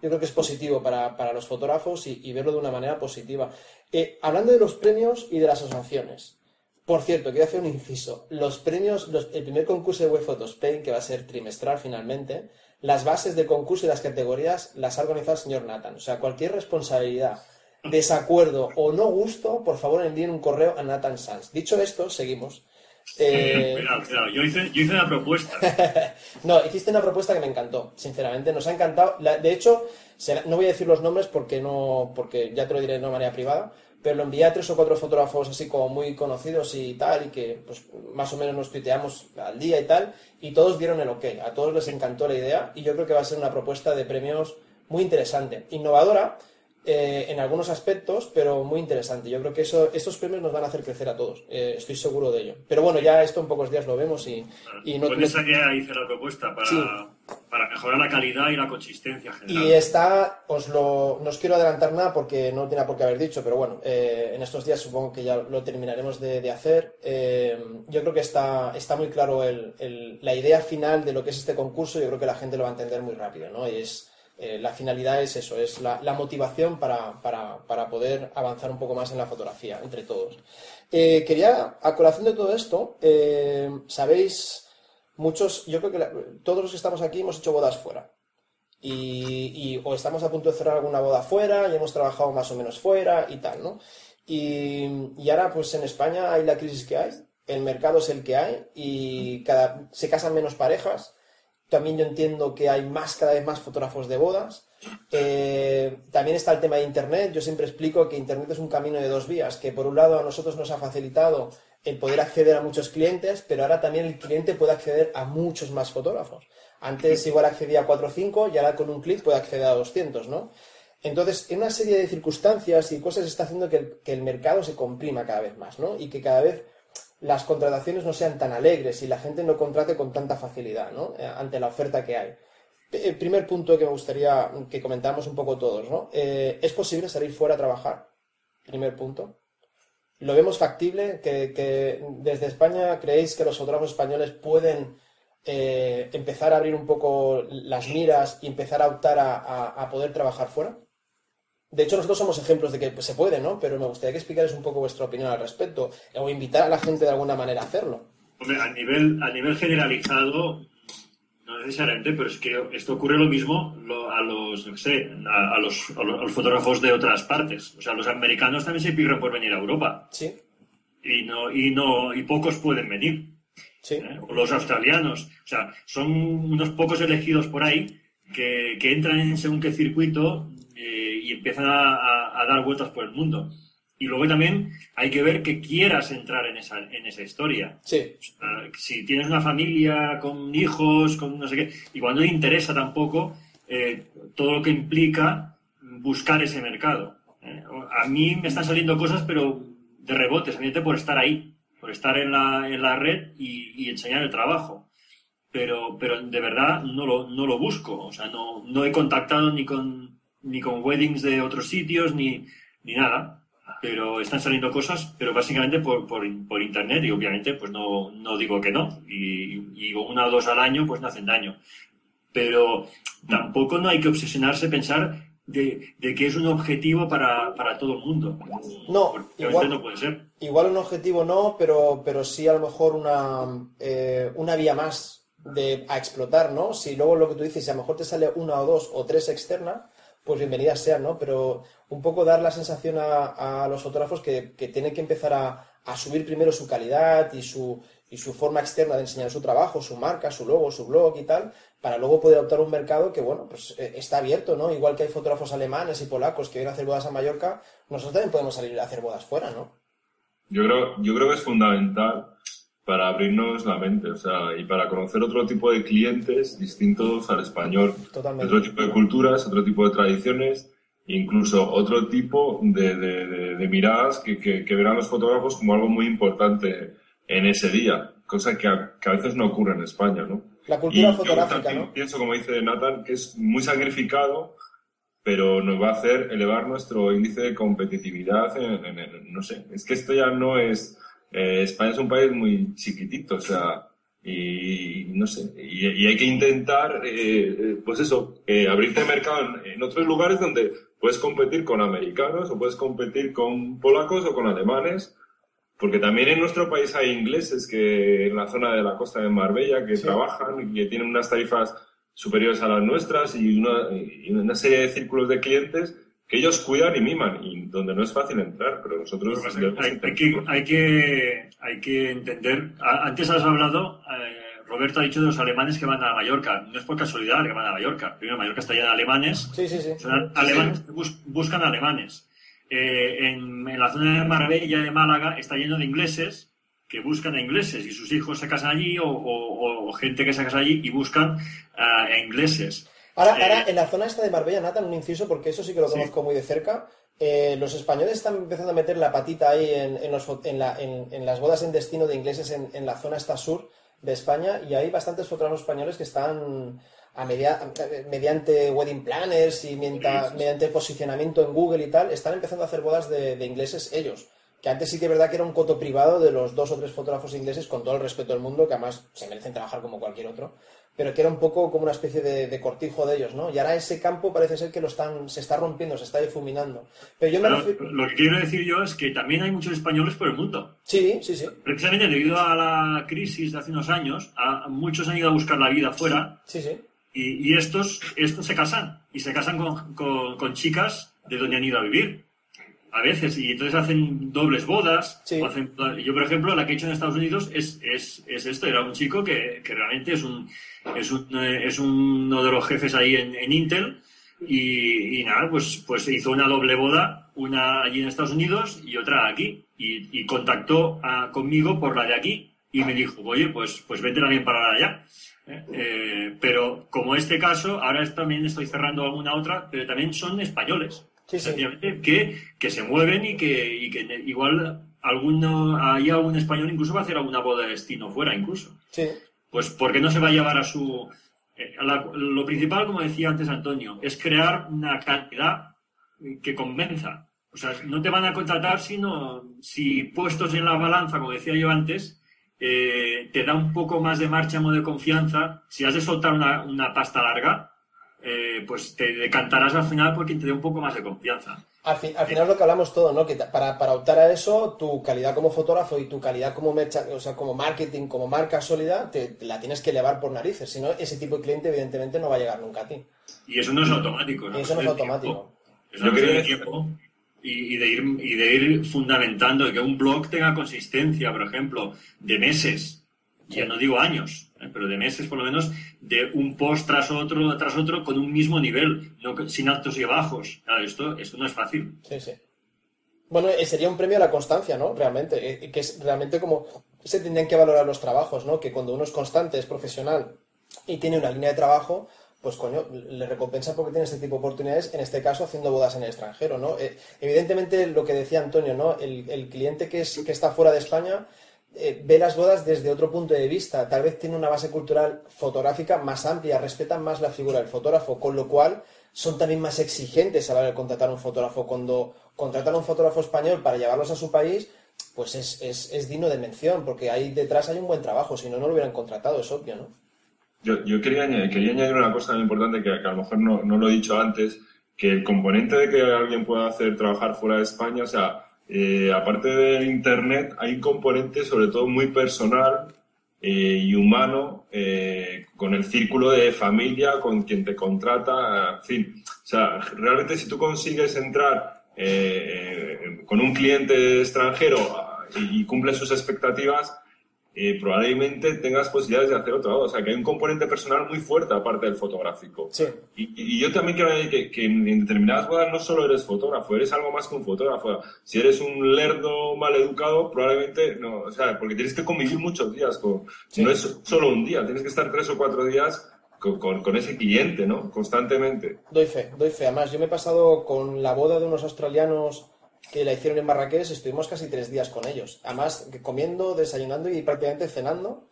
Yo creo que es positivo para, para los fotógrafos y, verlo de una manera positiva. Eh, hablando de los premios y de las asociaciones. Por cierto, quiero hacer un inciso. Los premios, los- el primer concurso de Web Spain, que va a ser trimestral finalmente, las bases del concurso y las categorías las ha organizado el señor Nathan. O sea, cualquier responsabilidad, desacuerdo o no gusto, por favor envíen un correo a Nathan Sanz. Dicho esto, seguimos. <laughs> Eh, Cuidado, cuidado. Yo hice, yo hice una propuesta. <laughs> no, hiciste una propuesta que me encantó, sinceramente, nos ha encantado. De hecho, no voy a decir los nombres porque no, porque ya te lo diré de una manera privada, pero lo envié a tres o cuatro fotógrafos así como muy conocidos y tal, y que pues más o menos nos tuiteamos al día y tal, y todos dieron el ok, a todos les encantó la idea, y yo creo que va a ser una propuesta de premios muy interesante, innovadora eh, en algunos aspectos, pero muy interesante. Yo creo que eso, estos premios nos van a hacer crecer a todos, eh, estoy seguro de ello. Pero bueno, ya esto en pocos días lo vemos y, y no, Con esa idea hice la propuesta para, Sí. para mejorar la calidad y la consistencia general. Y está, os lo, no os quiero adelantar nada porque no tiene por qué haber dicho, pero bueno, eh, en estos días supongo que ya lo terminaremos de, de hacer. Eh, yo creo que está, está muy claro el- el- la idea final de lo que es este concurso, yo creo que la gente lo va a entender muy rápido, ¿no? Y es, eh, la finalidad es eso, es la, motivación para, para- poder avanzar un poco más en la fotografía, entre todos. Eh, quería, a colación de todo esto, eh, sabéis, muchos, yo creo que la- todos los que estamos aquí hemos hecho bodas fuera y, y- o estamos a punto de cerrar alguna boda fuera y hemos trabajado más o menos fuera y tal, ¿no? Y, y ahora pues en España hay la crisis que hay, el mercado es el que hay y cada, se casan menos parejas. También yo entiendo que hay más, cada vez más fotógrafos de bodas. Eh, también está el tema de Internet. Yo siempre explico que Internet es un camino de dos vías, que por un lado a nosotros nos ha facilitado el poder acceder a muchos clientes, pero ahora también el cliente puede acceder a muchos más fotógrafos. Antes igual accedía a 4 o 5 y ahora con un clic puede acceder a 200, ¿no? Entonces, en una serie de circunstancias y cosas está haciendo que el, que el mercado se comprima cada vez más, ¿no? Y que cada vez las contrataciones no sean tan alegres y la gente no contrate con tanta facilidad, ¿no? Eh, ante la oferta que hay. El primer punto que me gustaría que comentáramos un poco todos, ¿no? Eh, ¿Es posible salir fuera a trabajar? Primer punto. ¿Lo vemos factible? ¿Que, desde España creéis que los fotógrafos españoles pueden eh, empezar a abrir un poco las miras y empezar a optar a poder trabajar fuera? De hecho, nosotros somos ejemplos de que se puede, ¿no? Pero me gustaría que explicarais un poco vuestra opinión al respecto o invitar a la gente de alguna manera a hacerlo. Hombre, a nivel, a nivel generalizado, no necesariamente, pero es que esto ocurre lo mismo a los, no sé, a, los, a, los, fotógrafos de otras partes. O sea, los americanos también se pirran por venir a Europa. Sí. Y no, y no, y pocos pueden venir. Sí. ¿Eh? O los australianos. O sea, son unos pocos elegidos por ahí que, que entran en según qué circuito y empiezan a, a, dar vueltas por el mundo. Y luego también hay que ver que quieras entrar en esa, en esa historia. Sí. Sea, si tienes una familia con hijos, con no sé qué, y cuando no te interesa tampoco eh, todo lo que implica buscar ese mercado. ¿eh? A mí me están saliendo cosas, pero de rebote, simplemente por estar ahí, por estar en la, en la red y, y enseñar el trabajo pero, pero de verdad no lo, no lo busco. O sea, no, no he contactado ni con, ni con weddings de otros sitios, ni, ni nada. Pero están saliendo cosas, pero básicamente por, por, por internet y obviamente pues no, no digo que no. Y, y, una o dos al año pues no hacen daño. Pero tampoco no hay que obsesionarse pensar de, de que es un objetivo para, para todo el mundo. No, igual, no puede ser. igual un objetivo no, pero, pero sí a lo mejor una, eh, una vía más de, a explotar, ¿no? Si luego lo que tú dices, si a lo mejor te sale una o dos o tres externa, pues bienvenidas sean, ¿no? Pero un poco dar la sensación a, a los fotógrafos que, que, tienen que empezar a, a, subir primero su calidad y su, y su forma externa de enseñar su trabajo, su marca, su logo, su blog y tal, para luego poder optar un mercado que, bueno, pues eh, está abierto, ¿no? Igual que hay fotógrafos alemanes y polacos que vienen a hacer bodas a Mallorca, nosotros también podemos salir a hacer bodas fuera, ¿no? Yo creo, yo creo que es fundamental para abrirnos la mente, o sea, y para conocer otro tipo de clientes distintos al español, Totalmente. otro tipo de culturas, otro tipo de tradiciones, incluso otro tipo de, de, de, de miradas que, que, que, verán los fotógrafos como algo muy importante en ese día, cosa que a, que a veces no ocurre en España, ¿no? La cultura fotográfica, ¿no? Pienso, como dice Nathan, que es muy sacrificado, pero nos va a hacer elevar nuestro índice de competitividad en, en, en no sé, es que esto ya no es eh, España es un país muy chiquitito, o sea, y no sé, y, y hay que intentar, eh, pues eso, eh, abrirte mercado en, en, otros lugares donde puedes competir con americanos o puedes competir con polacos o con alemanes, porque también en nuestro país hay ingleses que en la zona de la costa de Marbella que sí. trabajan y que tienen unas tarifas superiores a las nuestras y una, y una serie de círculos de clientes que ellos cuidan y miman y donde no es fácil entrar, pero nosotros... Pero hay, hay, que, hay, que, hay que entender, antes has hablado, eh, Roberto ha dicho de los alemanes que van a Mallorca, no es por casualidad que van a Mallorca, primero Mallorca está llena de alemanes, sí, sí, sí. Son alemanes sí, bus, buscan alemanes. Eh, en, en, la zona de Marbella de Málaga está lleno de ingleses que buscan a ingleses y sus hijos se casan allí o, o, o gente que se casa allí y buscan a ingleses. Ahora, eh, ahora, en la zona esta de Marbella, Nathan, un inciso, porque eso sí que lo conozco sí. muy de cerca. Eh, los españoles están empezando a meter la patita ahí en, en, los, en, la, en las bodas en destino de ingleses en, la zona esta sur de España y hay bastantes fotógrafos españoles que están a media, mediante wedding planners y mientras, sí. mediante posicionamiento en Google y tal, están empezando a hacer bodas de, de ingleses ellos que antes sí que es verdad que era un coto privado de los dos o tres fotógrafos ingleses, con todo el respeto del mundo, que además se merecen trabajar como cualquier otro, pero que era un poco como una especie de, de cortijo de ellos, ¿no? Y ahora ese campo parece ser que lo están, se está rompiendo, se está difuminando. Pero yo me pero, refiero... Lo que quiero decir yo es que también hay muchos españoles por el mundo. Sí, sí, sí. Precisamente debido a la crisis de hace unos años, a, muchos han ido a buscar la vida afuera. Sí, sí. Y, y estos, estos se casan. Y se casan con, con, con chicas de donde han ido a vivir a veces, y entonces hacen dobles bodas. Sí. Hacen, yo, por ejemplo, la que he hecho en Estados Unidos es, es, es esto, era un chico que, que realmente es, un, es, un, es uno de los jefes ahí en, en Intel, y, y, nada, pues, pues hizo una doble boda, una allí en Estados Unidos y otra aquí, y, y contactó a, conmigo por la de aquí, y me dijo, oye, pues, pues vete también para allá. ¿eh? Eh, pero como este caso, ahora también estoy cerrando alguna otra, pero también son españoles. Sí, sí. Efectivamente, Que, que se mueven y que, y que igual alguno, hay algún español incluso va a hacer alguna boda de destino fuera incluso. Sí. Pues porque no se va a llevar a su... eh, la- lo principal, como decía antes Antonio, es crear una cantidad que convenza. O sea, no te van a contratar sino si puestos en la balanza, como decía yo antes, eh, te da un poco más de marcha o de confianza. Si has de soltar una, una pasta larga, eh, pues te decantarás al final porque te dé un poco más de confianza. Al, fin- al final es lo que hablamos todo, ¿no? Que para, para optar a eso, tu calidad como fotógrafo y tu calidad como mercha- o sea, como marketing, como marca sólida, te, te la tienes que elevar por narices. Si no, ese tipo de cliente, evidentemente, no va a llegar nunca a ti. Y eso no es automático. Y eso no es automático. Es cuestión de quería- tiempo y, y de ir, y de ir fundamentando, de que un blog tenga consistencia, por ejemplo, de meses, ya no digo años, ¿eh? Pero de meses por lo menos, de un post tras otro, tras otro, con un mismo nivel, sin altos y bajos. Claro, esto, esto no es fácil. Sí, sí. Bueno, eh, sería un premio a la constancia, ¿no? Realmente, eh, que es realmente como se tendrían que valorar los trabajos, ¿no? Que cuando uno es constante, es profesional y tiene una línea de trabajo, pues coño, le recompensa porque tiene este tipo de oportunidades, en este caso haciendo bodas en el extranjero, ¿no? Eh, evidentemente, lo que decía Antonio, ¿no? El, el cliente que, es, que está fuera de España eh, ve las bodas desde otro punto de vista, tal vez tiene una base cultural fotográfica más amplia, respetan más la figura del fotógrafo, con lo cual son también más exigentes a la hora de contratar a un fotógrafo. Cuando contratan a un fotógrafo español para llevarlos a su país, pues es, es, es digno de mención, porque ahí detrás hay un buen trabajo, si no, no lo hubieran contratado, es obvio, ¿no? Yo, yo quería, añadir, quería añadir una cosa muy importante que, a lo mejor no, no lo he dicho antes, que el componente de que alguien pueda hacer trabajar fuera de España, o sea, eh, aparte del Internet, hay un componente sobre todo muy personal eh, y humano eh, con el círculo de familia, con quien te contrata, en fin. O sea, realmente si tú consigues entrar con un cliente extranjero ah, y, y cumple sus expectativas, eh, probablemente tengas posibilidades de hacer otro lado. O sea, que hay un componente personal muy fuerte aparte del fotográfico. Sí. Y, y yo también quiero añadir que, que en determinadas bodas no solo eres fotógrafo, eres algo más que un fotógrafo. Si eres un lerdo mal educado, probablemente no, o sea, porque tienes que convivir muchos días con, Sí. no es solo un día, tienes que estar tres o cuatro días con, con, con ese cliente, ¿no? Constantemente. Doy fe, doy fe. Además, yo me he pasado con la boda de unos australianos que la hicieron en Marrakech, estuvimos casi tres días con ellos. Además, comiendo, desayunando y prácticamente cenando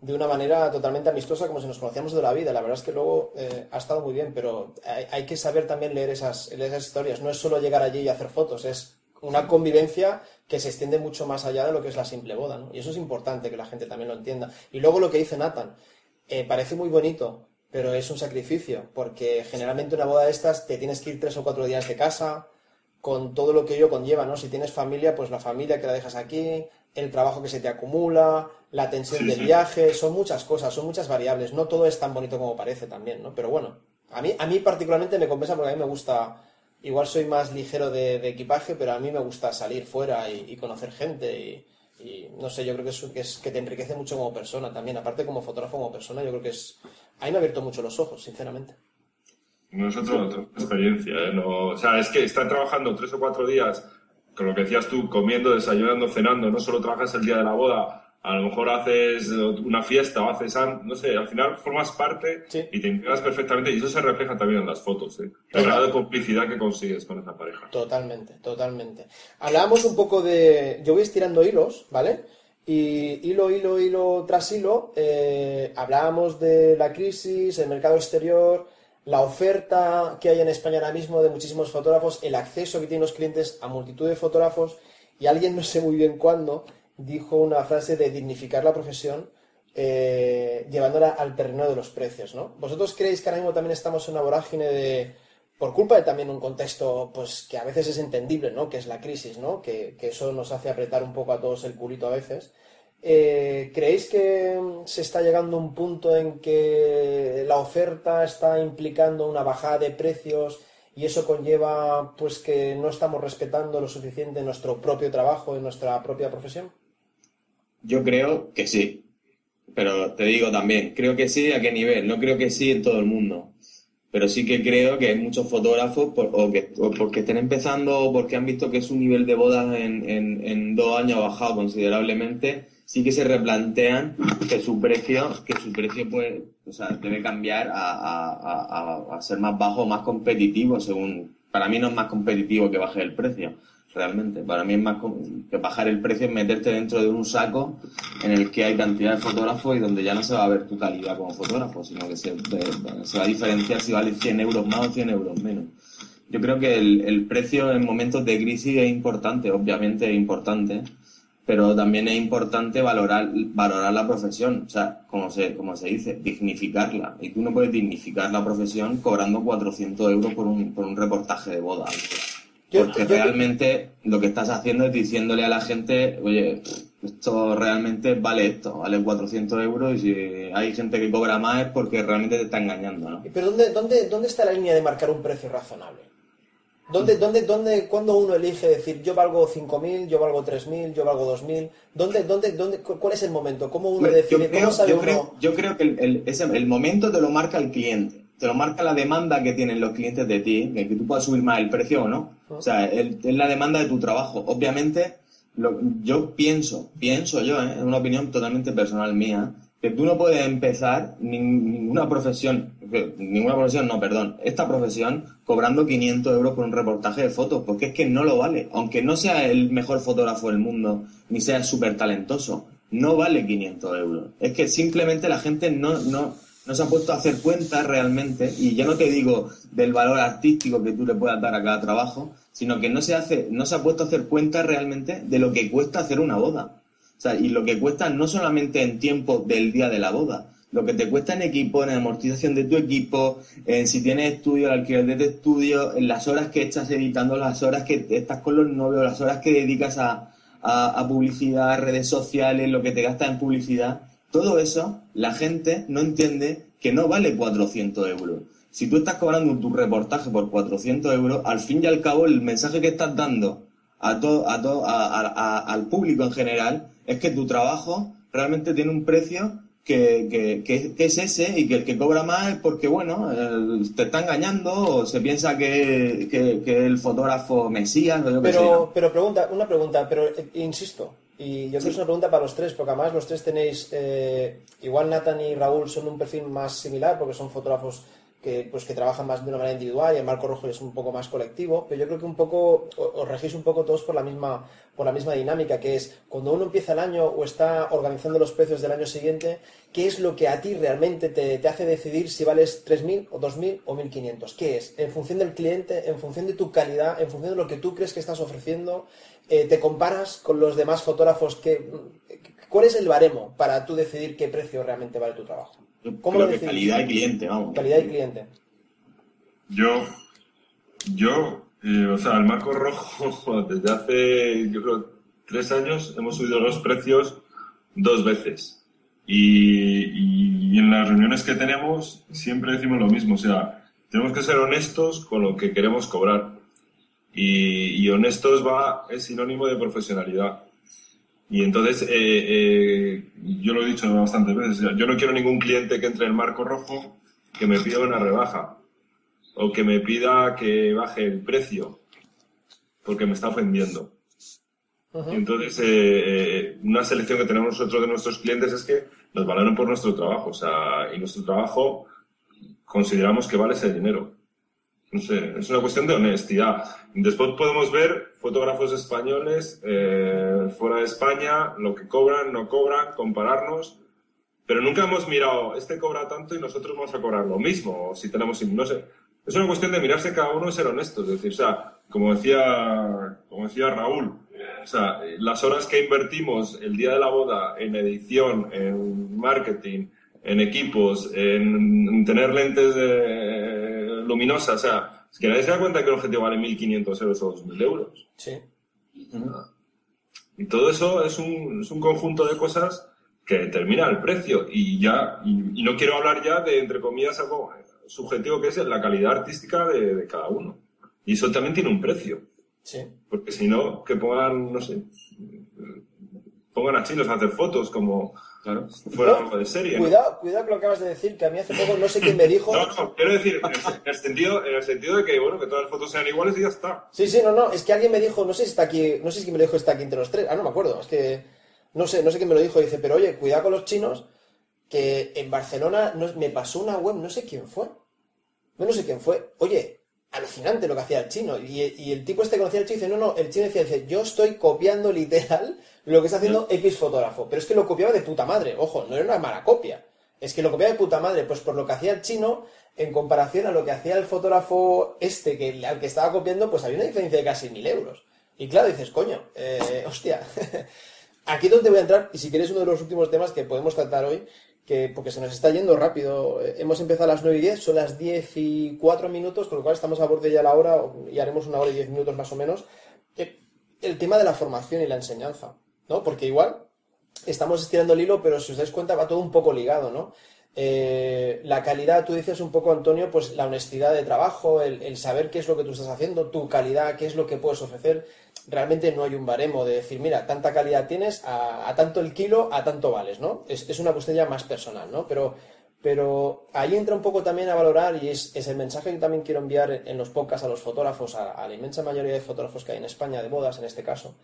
de una manera totalmente amistosa, como si nos conocíamos de la vida. La verdad es que luego eh, ha estado muy bien, pero hay, que saber también leer esas, leer esas historias. No es solo llegar allí y hacer fotos, es una convivencia que se extiende mucho más allá de lo que es la simple boda. Y eso es importante que la gente también lo entienda. Y luego lo que dice Nathan, eh, parece muy bonito, pero es un sacrificio, porque generalmente una boda de estas te tienes que ir tres o cuatro días de casa, con todo lo que ello conlleva, ¿no? Si tienes familia, pues la familia que la dejas aquí, el trabajo que se te acumula, la tensión Sí, del sí. viaje, son muchas cosas, son muchas variables, no todo es tan bonito como parece también, ¿no? Pero bueno, a mí, a mí particularmente me compensa porque a mí me gusta, igual soy más ligero de, de equipaje, pero a mí me gusta salir fuera y, y conocer gente y, y no sé, yo creo que es, que es que te enriquece mucho como persona también, aparte como fotógrafo, como persona, yo creo que es, a mí me ha abierto mucho los ojos, sinceramente. Nosotros, otra experiencia, ¿eh? No, o sea, es que estar trabajando tres o cuatro días, con lo que decías tú, comiendo, desayunando, cenando, no solo trabajas el día de la boda, a lo mejor haces una fiesta o haces, no sé, al final formas parte Sí. y te integras perfectamente y eso se refleja también en las fotos, ¿eh? El grado de complicidad que consigues con esa pareja. Totalmente, totalmente. Hablábamos un poco de. Yo voy estirando hilos, ¿vale? Y hilo, hilo, hilo tras hilo, eh, hablábamos de la crisis, el mercado exterior, la oferta que hay en España ahora mismo de muchísimos fotógrafos, el acceso que tienen los clientes a multitud de fotógrafos, y alguien, no sé muy bien cuándo, dijo una frase de dignificar la profesión eh, llevándola al terreno de los precios, ¿no? ¿Vosotros creéis que ahora mismo también estamos en una vorágine de, por culpa de también un contexto pues que a veces es entendible, ¿no? Que es la crisis, ¿no? Que, que eso nos hace apretar un poco a todos el culito a veces. Eh, ¿Creéis que mm, se está llegando a un punto en que la oferta está implicando una bajada de precios y eso conlleva pues que no estamos respetando lo suficiente nuestro propio trabajo y nuestra propia profesión? Yo creo que sí. Pero te digo también, creo que sí, ¿a qué nivel? No creo que sí en todo el mundo. Pero sí que creo que hay muchos fotógrafos, por- o, que, o porque estén empezando o porque han visto que su nivel de bodas en, en- en dos años ha bajado considerablemente, sí que se replantean que su precio, que su precio puede, o sea, debe cambiar a, a, a, ser más bajo más competitivo según, para mí no es más competitivo que baje el precio, realmente. Para mí es más que bajar el precio es meterte dentro de un saco en el que hay cantidad de fotógrafos y donde ya no se va a ver tu calidad como fotógrafo, sino que se, se va a diferenciar si vale 100 euros más o 100 euros menos. Yo creo que el, el precio en momentos de crisis es importante, obviamente es importante, pero también es importante valorar, valorar la profesión, o sea, como se, como se dice, dignificarla. Y tú no puedes dignificar la profesión cobrando 400 euros por un, por un reportaje de boda. Porque realmente lo que estás haciendo es diciéndole a la gente, oye, esto realmente vale esto, vale 400 euros y si hay gente que cobra más es porque realmente te está engañando, ¿no? Pero ¿dónde, dónde, dónde está la línea de marcar un precio razonable? ¿Dónde, dónde, dónde, cuando uno elige decir yo valgo 5.000, yo valgo 3.000, yo valgo 2.000? ¿Dónde, dónde, dónde, ¿Cuál es el momento? ¿Cómo uno decide? Yo creo, ¿Cómo sabe yo uno? creo, yo creo que el, el, ese- el momento te lo marca el cliente. Te lo marca la demanda que tienen los clientes de ti, de que tú puedas subir más el precio o no. O sea, es la demanda de tu trabajo. Obviamente, lo- yo pienso, pienso yo, ¿eh? es una opinión totalmente personal mía, que tú no puedes empezar nin- ninguna profesión, ninguna profesión, no, perdón, esta profesión cobrando 500 euros por un reportaje de fotos, porque es que no lo vale. Aunque no sea el mejor fotógrafo del mundo, ni sea súper talentoso, no vale 500 euros. Es que simplemente la gente no, no, no se ha puesto a hacer cuentas realmente, y ya no te digo del valor artístico que tú le puedas dar a cada trabajo, sino que no se hace, no se ha puesto a hacer cuentas realmente de lo que cuesta hacer una boda. Y lo que cuesta no solamente en tiempo del día de la boda, lo que te cuesta en equipo, en amortización de tu equipo, en si tienes estudio, el alquiler de tu estudio, en las horas que estás editando, las horas que estás con los novios, las horas que dedicas a, a, a publicidad, redes sociales, lo que te gastas en publicidad, todo eso la gente no entiende que no vale 400 euros. Si tú estás cobrando tu reportaje por 400 euros, al fin y al cabo el mensaje que estás dando a todo, a todo, a- al público en general es que tu trabajo realmente tiene un precio que, que- que- que es ese y que el que cobra más es porque, bueno, te está engañando o se piensa que, que, que el fotógrafo mesías o yo Pero, ¿no? pero pregunta, una pregunta, pero eh, insisto, y yo creo que es una pregunta para los tres, porque además los tres tenéis, eh, igual Nathan y Raúl son un perfil más similar, porque son fotógrafos que, pues, que trabajan más de una manera individual y el Marco Rojo es un poco más colectivo, pero yo creo que un poco, os regís un poco todos por la misma, por la misma dinámica, que es cuando uno empieza el año o está organizando los precios del año siguiente, ¿qué es lo que a ti realmente te, te hace decidir si vales 3.000 o 2.000 o 1.500? ¿Qué es? En función del cliente, en función de tu calidad, en función de lo que tú crees que estás ofreciendo, eh, te comparas con los demás fotógrafos que... ¿Cuál es el baremo para tú decidir qué precio realmente vale tu trabajo? ¿Cómo lo que calidad y cliente, vamos. Calidad y cliente. Yo, yo, eh, o sea, el marco rojo, <laughs> desde hace, yo creo, tres años hemos subido los precios dos veces. Y, y en las reuniones que tenemos siempre decimos lo mismo, o sea, tenemos que ser honestos con lo que queremos cobrar. Y, y honestos va, es sinónimo de profesionalidad. Y entonces, eh, eh, yo lo he dicho bastantes veces, yo no quiero ningún cliente que entre en el marco rojo que me pida una rebaja o que me pida que baje el precio porque me está ofendiendo. Y entonces, eh, una selección que tenemos nosotros de nuestros clientes es que nos valoren por nuestro trabajo. O sea, y nuestro trabajo consideramos que vale ese dinero. No sé, es una cuestión de honestidad. Después podemos ver fotógrafos españoles eh, fuera de España, lo que cobran, no cobran, compararnos, pero nunca hemos mirado, este cobra tanto y nosotros vamos a cobrar lo mismo, o si tenemos, no sé. Es una cuestión de mirarse cada uno y ser honestos. Es decir, o sea, como decía, como decía Raúl, o sea, las horas que invertimos el día de la boda en edición, en marketing, en equipos, en, en tener lentes de- luminosas, o sea, es que nadie se da cuenta que el objetivo vale 1.500 euros o 2.000 euros. Sí. Y todo eso es un, es un conjunto de cosas que determina el precio. Y ya, y, y no quiero hablar ya de, entre comillas, algo subjetivo que es la calidad artística de, de cada uno. Y eso también tiene un precio. Sí. Porque si no, que pongan, no sé, pongan a chinos a hacer fotos como Claro. fuera algo de serie. ¿no? Cuidado, cuidado con lo que acabas de decir, que a mí hace poco no sé quién me dijo. No, no, quiero decir, en el, en el sentido, en el sentido de que, bueno, que todas las fotos sean iguales y ya está. Sí, sí, no, no, es que alguien me dijo, no sé si está aquí, no sé si me lo dijo está aquí entre los tres, ah, no me acuerdo, es que no sé, no sé quién me lo dijo, dice, pero oye, cuidado con los chinos, que en Barcelona no, me pasó una web, no sé quién fue, no, no sé quién fue, oye, alucinante lo que hacía el chino, y, el tipo este conocía al chino y dice, no, no, el chino decía, dice, yo estoy copiando literal lo que está haciendo X fotógrafo, pero es que lo copiaba de puta madre, ojo, no era una mala copia, es que lo copiaba de puta madre, pues por lo que hacía el chino, en comparación a lo que hacía el fotógrafo este, que al que estaba copiando, pues había una diferencia de casi mil euros. Y claro, dices, coño, eh, <laughs> hostia, <laughs> aquí es donde voy a entrar, y si quieres uno de los últimos temas que podemos tratar hoy, que porque se nos está yendo rápido. Eh, hemos empezado a las 9 y 10, son las 10 y 4 minutos, con lo cual estamos a borde ya la hora, y haremos una hora y 10 minutos más o menos. Eh, el tema de la formación y la enseñanza, ¿no? Porque igual estamos estirando el hilo, pero si os dais cuenta va todo un poco ligado, ¿no? Eh, la calidad, tú dices un poco, Antonio, pues la honestidad de trabajo, el, saber qué es lo que tú estás haciendo, tu calidad, qué es lo que puedes ofrecer. Realmente no hay un baremo de decir, mira, tanta calidad tienes, a, tanto el kilo, a tanto vales, ¿no? Es, una cuestión ya más personal, ¿no? Pero, pero ahí entra un poco también a valorar, y es, el mensaje que también quiero enviar en los podcasts a los fotógrafos, a, la inmensa mayoría de fotógrafos que hay en España, de bodas en este caso,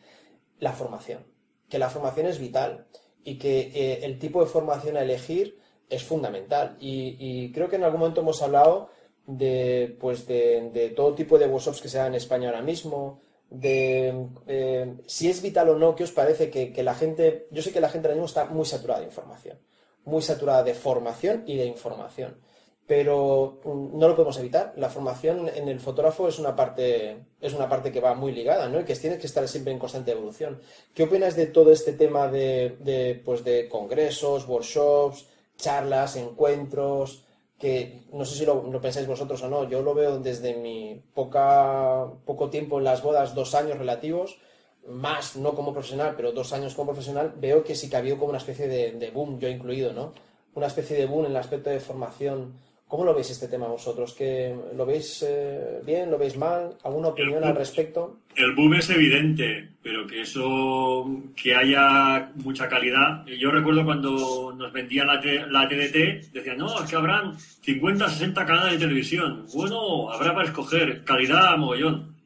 la formación. Que la formación es vital y que eh, el tipo de formación a elegir es fundamental. Y, creo que en algún momento hemos hablado de, pues de, todo tipo de workshops que se dan en España ahora mismo, de eh, si es vital o no, ¿qué os parece que, la gente, yo sé que la gente ahora mismo está muy saturada de información, muy saturada de formación y de información, pero mm, no lo podemos evitar. La formación en el fotógrafo es una parte, es una parte que va muy ligada, ¿no? Y que tiene que estar siempre en constante evolución. ¿Qué opinas de todo este tema de, pues de congresos, workshops, charlas, encuentros, que no sé si lo, pensáis vosotros o no, yo lo veo desde mi poca, poco tiempo en las bodas, dos años relativos, más no como profesional, pero dos años como profesional, veo que sí que ha habido como una especie de, de boom, yo incluido, ¿no? Una especie de boom en el aspecto de formación ¿Cómo lo veis este tema vosotros? ¿Que ¿Lo veis eh, bien? ¿Lo veis mal? ¿Alguna opinión al respecto? El boom es evidente, pero que eso, que haya mucha calidad. Yo recuerdo cuando nos vendían la, la TDT, decían, no, es que habrán 50, 60 canales de televisión. Bueno, habrá para escoger calidad mogollón.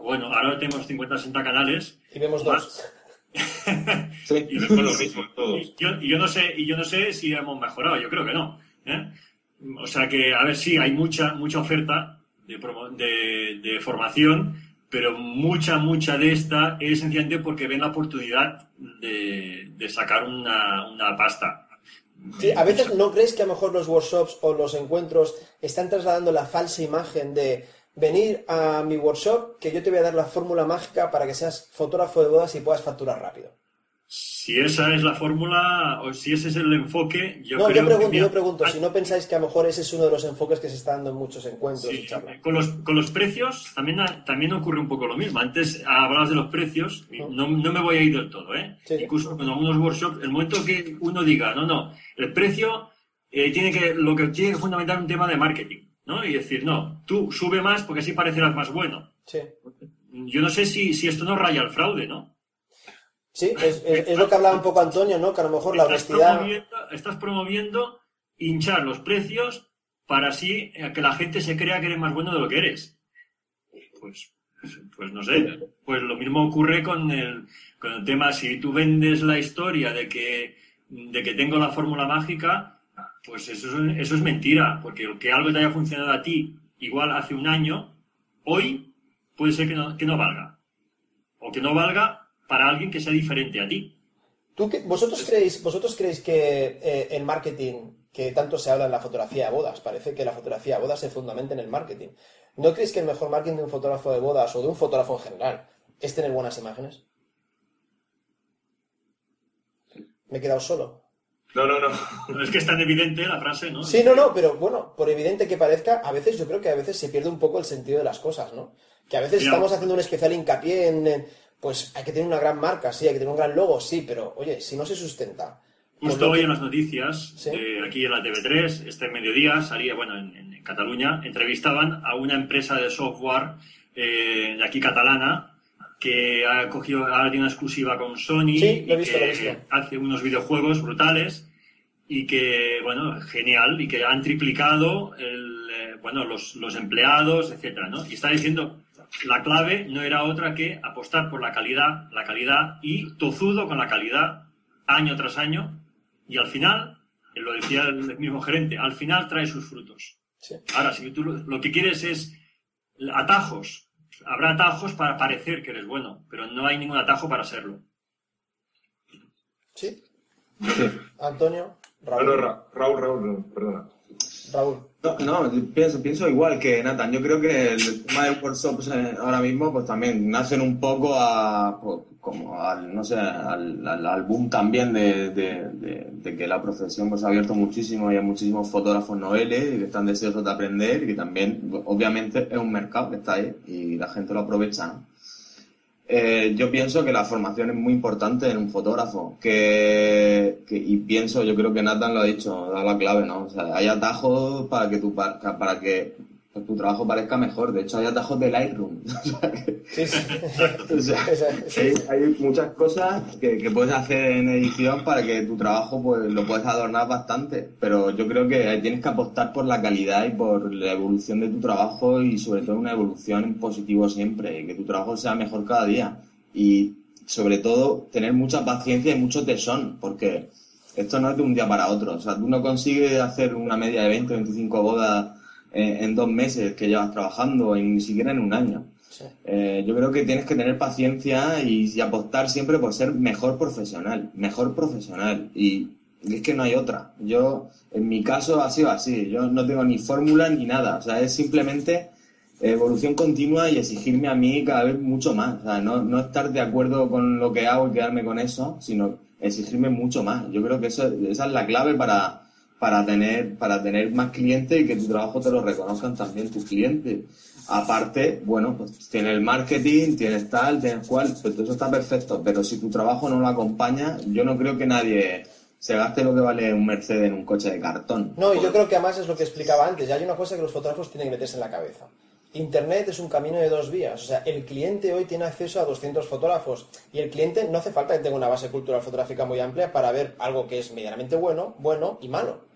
Bueno, ahora tenemos 50, 60 canales. Y vemos dos. <laughs> y vemos lo mismo <laughs> todos. yo, y yo, no sé, y yo no sé si hemos mejorado, yo creo que no. ¿eh? O sea que, a ver, sí, hay mucha, mucha oferta de, de, formación, pero mucha, mucha de esta es sencillamente porque ven la oportunidad de, de sacar una, una pasta. Sí, a veces no crees que a lo mejor los workshops o los encuentros están trasladando la falsa imagen de venir a mi workshop que yo te voy a dar la fórmula mágica para que seas fotógrafo de bodas y puedas facturar rápido. Si esa es la fórmula o si ese es el enfoque, yo no, creo yo pregunto, yo pregunto, si no pensáis que a lo mejor ese es uno de los enfoques que se está dando en muchos encuentros charlas. Con los, con los precios también, también ocurre un poco lo mismo. Antes hablabas de los precios, no, no me voy a ir del todo, ¿eh? Incluso con algunos workshops, el momento que uno diga, no, no, el precio eh, tiene que, lo que tiene que fundamentar un tema de marketing, ¿no? Y decir, no, tú sube más porque así parecerás más bueno. Sí. Yo no sé si, si esto no raya el fraude, ¿no? Sí, es, lo que hablaba un poco Antonio, ¿no? Que a lo mejor la honestidad. estás promoviendo hinchar los precios para así que la gente se crea que eres más bueno de lo que eres. Pues, pues no sé. Pues lo mismo ocurre con el, con el tema, si tú vendes la historia de que, de que tengo la fórmula mágica, pues eso es, eso es mentira, porque que algo te haya funcionado a ti igual hace un año, hoy puede ser que no, que no valga. O que no valga para alguien que sea diferente a ti. ¿Tú vosotros, creéis, ¿Vosotros creéis que eh, el marketing, que tanto se habla en la fotografía de bodas, parece que la fotografía de bodas se fundamenta en el marketing? ¿No creéis que el mejor marketing de un fotógrafo de bodas o de un fotógrafo en general es tener buenas imágenes? Me he quedado solo. No, no, no. Es que es tan evidente la frase, ¿no? Sí, no, no, pero bueno, por evidente que parezca, a veces yo creo que a veces se pierde un poco el sentido de las cosas, ¿no? Que a veces estamos haciendo un especial hincapié en pues hay que tener una gran marca, sí, hay que tener un gran logo, sí, pero oye, si no se sustenta. Justo hoy en las noticias, aquí en la TV3, este mediodía, salía, bueno, en, Cataluña, entrevistaban a una empresa de software eh, de aquí catalana que ha cogido, ahora tiene una exclusiva con Sony y que hace unos videojuegos brutales y que, bueno, genial, y que han triplicado el, eh, bueno, los, los empleados, etcétera, ¿no? Y está diciendo la clave no era otra que apostar por la calidad, la calidad y tozudo con la calidad año tras año y al final, lo decía el mismo gerente, al final trae sus frutos. Ahora, si tú lo que quieres es atajos, habrá atajos para parecer que eres bueno, pero no hay ningún atajo para serlo. ¿Sí? Antonio, Raúl. Raúl, Raúl, perdona. Raúl. No, no, pienso, pienso igual que Nathan. Yo creo que el tema de workshops ahora mismo pues también nacen un poco a, pues, como al, no sé, al, al, boom también de, de, que la profesión pues ha abierto muchísimo y hay muchísimos fotógrafos noveles que están deseosos de aprender y que también, obviamente, es un mercado que está ahí y la gente lo aprovecha. Eh, yo pienso que la formación es muy importante en un fotógrafo. Que, y pienso, yo creo que Nathan lo ha dicho, da la clave, ¿no? O sea, hay atajos para que tu, para que tu trabajo parezca mejor. De hecho, hay atajos de Lightroom. <laughs> sí, sí. <laughs> hay, muchas cosas que, que, puedes hacer en edición para que tu trabajo pues lo puedes adornar bastante. Pero yo creo que tienes que apostar por la calidad y por la evolución de tu trabajo y sobre todo una evolución en positivo siempre. Que tu trabajo sea mejor cada día. Y sobre todo tener mucha paciencia y mucho tesón, porque esto no es de un día para otro. O sea, tú no consigues hacer una media de 20 o 25 bodas en, dos meses que llevas trabajando, ni siquiera en un año. Eh, yo creo que tienes que tener paciencia y, apostar siempre por ser mejor profesional, mejor profesional. Y, es que no hay otra. Yo, en mi caso, ha sido así. Yo no tengo ni fórmula ni nada. O sea, es simplemente evolución continua y exigirme a mí cada vez mucho más. O sea, no, no estar de acuerdo con lo que hago y quedarme con eso, sino exigirme mucho más. Yo creo que eso, esa es la clave para, para tener, para tener más clientes y que tu trabajo te lo reconozcan también tus clientes. Aparte, bueno, pues tienes el marketing, tienes tal, tienes cual, pues todo eso está perfecto, pero si tu trabajo no lo acompaña, yo no creo que nadie se gaste lo que vale un Mercedes en un coche de cartón. No, y yo creo que además es lo que explicaba antes, ya hay una cosa que los fotógrafos tienen que meterse en la cabeza. Internet es un camino de dos vías. O sea, el cliente hoy tiene acceso a 200 fotógrafos y el cliente no hace falta que tenga una base cultural fotográfica muy amplia para ver algo que es medianamente bueno, bueno y malo.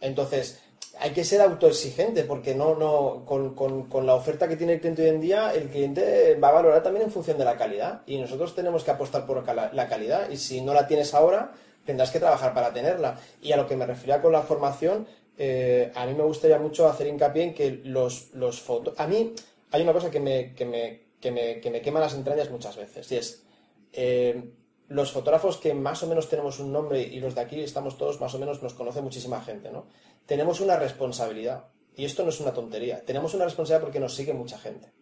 Entonces, hay que ser autoexigente porque no, no, con, con, la oferta que tiene el cliente hoy en día, el cliente va a valorar también en función de la calidad y nosotros tenemos que apostar por la calidad y si no la tienes ahora, tendrás que trabajar para tenerla. Y a lo que me refería con la formación, eh, a mí me gustaría mucho hacer hincapié en que los, los fotos... A mí hay una cosa que me, que me, que me, que me quema las entrañas muchas veces y es... Eh, los fotógrafos que más o menos tenemos un nombre y los de aquí estamos todos más o menos nos conoce muchísima gente, ¿no? Tenemos una responsabilidad y esto no es una tontería. Tenemos una responsabilidad porque nos sigue mucha gente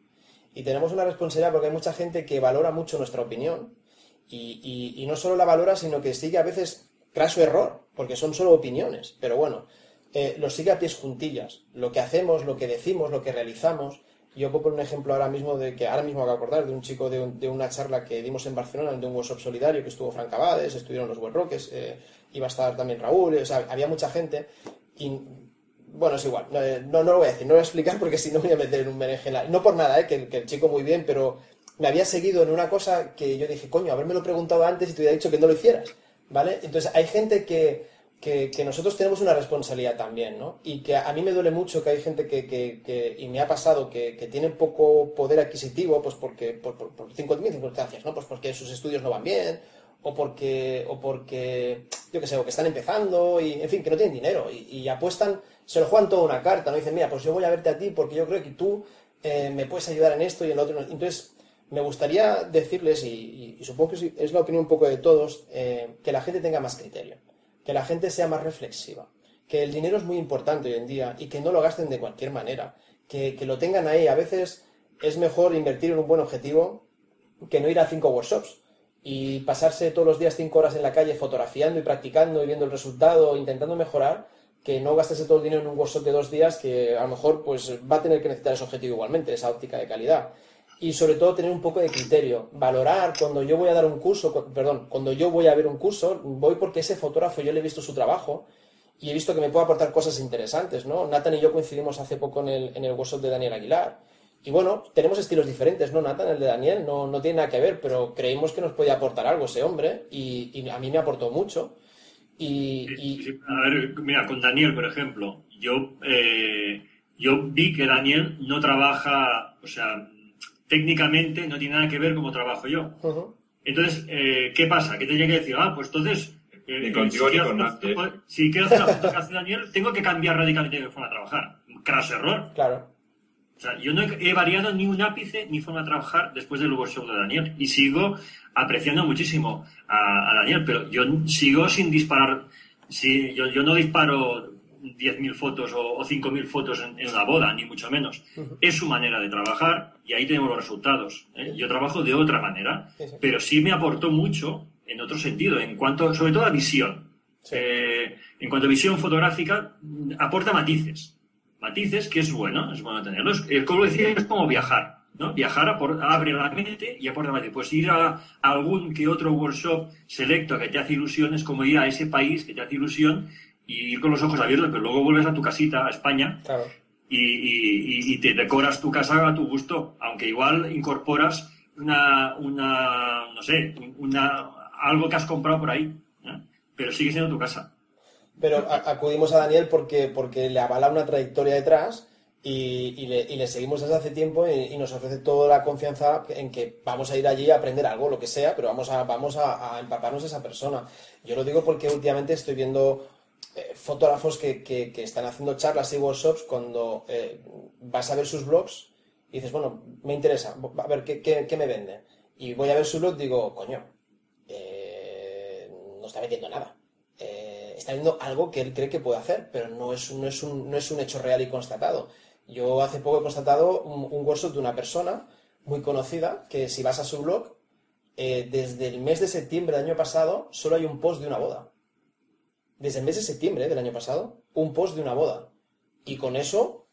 y tenemos una responsabilidad porque hay mucha gente que valora mucho nuestra opinión y, no solo la valora sino que sigue a veces craso error porque son solo opiniones, pero bueno, eh, lo sigue a pies juntillas. Lo que hacemos, lo que decimos, lo que realizamos yo puedo poner un ejemplo ahora mismo de que ahora mismo acabo de acordar de un chico de, una charla que dimos en Barcelona, de un workshop solidario que estuvo Frank Abades, estuvieron los Web Roques, eh, iba a estar también Raúl, o sea, había mucha gente y bueno, es igual, eh, no, no, lo voy a decir, no lo voy a explicar porque <laughs> si no voy a meter en un berenjenal. No por nada, eh, que, que, el chico muy bien, pero me había seguido en una cosa que yo dije, coño, haberme lo preguntado antes y te hubiera dicho que no lo hicieras, ¿vale? Entonces hay gente que que, nosotros tenemos una responsabilidad también, ¿no? Y que a mí me duele mucho que hay gente que, que y me ha pasado, que, que, tiene poco poder adquisitivo, pues porque, por, por, por circunstancias, ¿no? Pues porque sus estudios no van bien, o porque, o porque, yo qué sé, o que están empezando, y en fin, que no tienen dinero, y, apuestan, se lo juegan toda una carta, ¿no? Dicen, mira, pues yo voy a verte a ti porque yo creo que tú eh, me puedes ayudar en esto y en lo otro. Entonces, me gustaría decirles, y, supongo que es la opinión un poco de todos, eh, que la gente tenga más criterio que la gente sea más reflexiva, que el dinero es muy importante hoy en día y que no lo gasten de cualquier manera, que, lo tengan ahí. A veces es mejor invertir en un buen objetivo que no ir a cinco workshops y pasarse todos los días cinco horas en la calle fotografiando y practicando y viendo el resultado, intentando mejorar, que no gastes todo el dinero en un workshop de dos días que a lo mejor pues va a tener que necesitar ese objetivo igualmente, esa óptica de calidad y sobre todo tener un poco de criterio, valorar cuando yo voy a dar un curso, perdón, cuando yo voy a ver un curso, voy porque ese fotógrafo yo le he visto su trabajo y he visto que me puede aportar cosas interesantes, ¿no? Nathan y yo coincidimos hace poco en el, en el workshop de Daniel Aguilar. Y bueno, tenemos estilos diferentes, ¿no, Nathan? El de Daniel no, no tiene nada que ver, pero creímos que nos podía aportar algo ese hombre y, a mí me aportó mucho. Y, A ver, mira, con Daniel, por ejemplo, yo, eh, yo vi que Daniel no trabaja, o sea, técnicamente no tiene nada que ver cómo trabajo yo. Entonces, eh, ¿qué pasa? Que tenía que decir, ah, pues entonces... Eh, ni contigo si ni quiero con Si quiero hacer la foto que hace Daniel, tengo que cambiar radicalmente de forma de trabajar. Craso error. Claro. O sea, yo no he, he variado ni un ápice ni forma de trabajar después del workshop de Daniel. Y sigo apreciando muchísimo a, a Daniel, pero yo sigo sin disparar. Si, yo, yo no disparo 10.000 fotos o, o 5.000 fotos en, en una boda, ni mucho menos. Es su manera de trabajar y ahí tenemos los resultados. ¿eh? Yo trabajo de otra manera, Sí, sí. pero sí me aportó mucho en otro sentido, en cuanto, sobre todo a visión. Sí. Eh, en cuanto a visión fotográfica, aporta matices. Matices que es bueno, es bueno tenerlos. Eh, como decía, es como viajar. ¿no? Viajar abre la mente y aporta matices. Pues ir a, a algún que otro workshop selecto que te hace ilusión es como ir a ese país que te hace ilusión y ir con los ojos abiertos, pero luego vuelves a tu casita, a España, Claro. y, y- y- y te decoras tu casa a tu gusto, aunque igual incorporas una, una no sé, una, algo que has comprado por ahí, pero sigue siendo tu casa. Pero acudimos a Daniel porque, porque le avala una trayectoria detrás y, y le, y le seguimos desde hace tiempo y, y nos ofrece toda la confianza en que vamos a ir allí a aprender algo, lo que sea, pero vamos a, vamos a, a empaparnos de esa persona. Yo lo digo porque últimamente estoy viendo eh, fotógrafos que, que- están haciendo charlas y workshops cuando eh, vas a ver sus blogs y dices, bueno, me interesa, a ver qué, qué- me vende. Y voy a ver su blog digo, coño, eh, no está vendiendo nada. Está viendo algo que él cree que puede hacer, pero no es un, no es un, no es un hecho real y constatado. Yo hace poco he constatado un, workshop de una persona muy conocida que si vas a su blog, desde el mes de septiembre del año pasado solo hay un post de una boda. Desde el mes de septiembre del año pasado, un post de una boda. Y con eso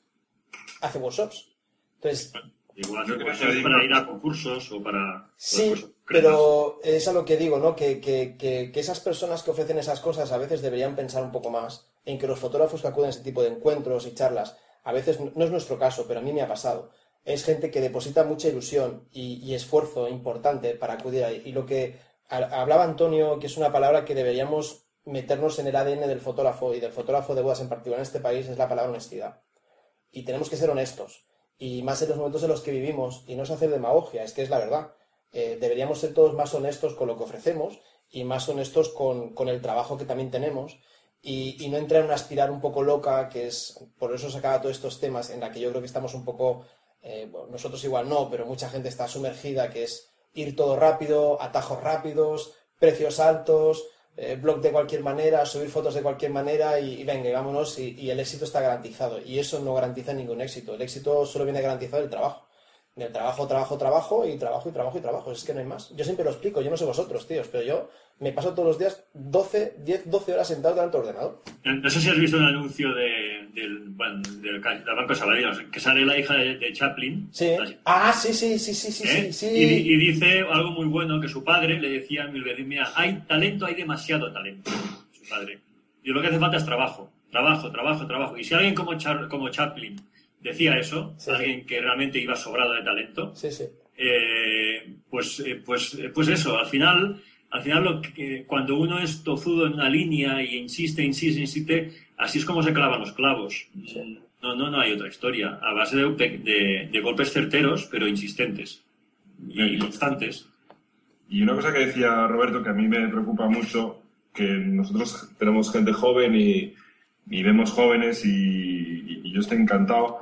hace workshops. Entonces, Igual Yo creo que para ir a concursos o para... Sí, pero es a lo que digo, ¿no? Que, que- que- que esas personas que ofrecen esas cosas a veces deberían pensar un poco más en que los fotógrafos que acuden a ese tipo de encuentros y charlas, a veces no es nuestro caso, pero a mí me ha pasado. Es gente que deposita mucha ilusión y, y esfuerzo importante para acudir ahí. Y lo que ha- hablaba Antonio, que es una palabra que deberíamos meternos en el ADN del fotógrafo y del fotógrafo de bodas en particular en este país, es la palabra honestidad y tenemos que ser honestos. Y más en los momentos en los que vivimos, y no es hacer demagogia, es que es la verdad. Eh, deberíamos ser todos más honestos con lo que ofrecemos y más honestos con, con el trabajo que también tenemos y, no entrar en una espiral un poco loca, que es, por eso sacaba todos estos temas en la que yo creo que estamos un poco, eh, bueno, nosotros igual no, pero mucha gente está sumergida, que es ir todo rápido, atajos rápidos, precios altos, eh, blog de cualquier manera, subir fotos de cualquier manera y, venga, y vámonos y, el éxito está garantizado. Y eso no garantiza ningún éxito. El éxito solo viene garantizado del trabajo. Del trabajo, trabajo, trabajo y trabajo y trabajo y trabajo. Es que no hay más. Yo siempre lo explico, yo no sé vosotros, tíos, pero yo me paso todos los días 12, 10, 12 horas sentado delante del ordenador. No sé si has visto un anuncio de, del, bueno, del, del Banco Sabadell, que sale la hija de, de Chaplin. Sí. Ah, sí, sí, sí, sí, sí, ¿eh? sí, sí. Y, di- y dice algo muy bueno, que su padre le decía a veces, mira, hay talento, hay demasiado talento. Su padre. Y lo que hace falta es trabajo, trabajo, trabajo, trabajo. Y si alguien como, Char- como Chaplin decía eso, Sí. alguien que realmente iba sobrado de talento, Sí, sí. eh, pues, eh, pues, pues eso, al final, al final lo que- cuando uno es tozudo en una línea y insiste, insiste, insiste, así es como se clavan los clavos. No, no, no hay otra historia. A base de, de- de golpes certeros, pero insistentes y constantes. Y una cosa que decía Roberto que a mí me preocupa mucho, que nosotros tenemos gente joven y, y vemos jóvenes y, y yo estoy encantado.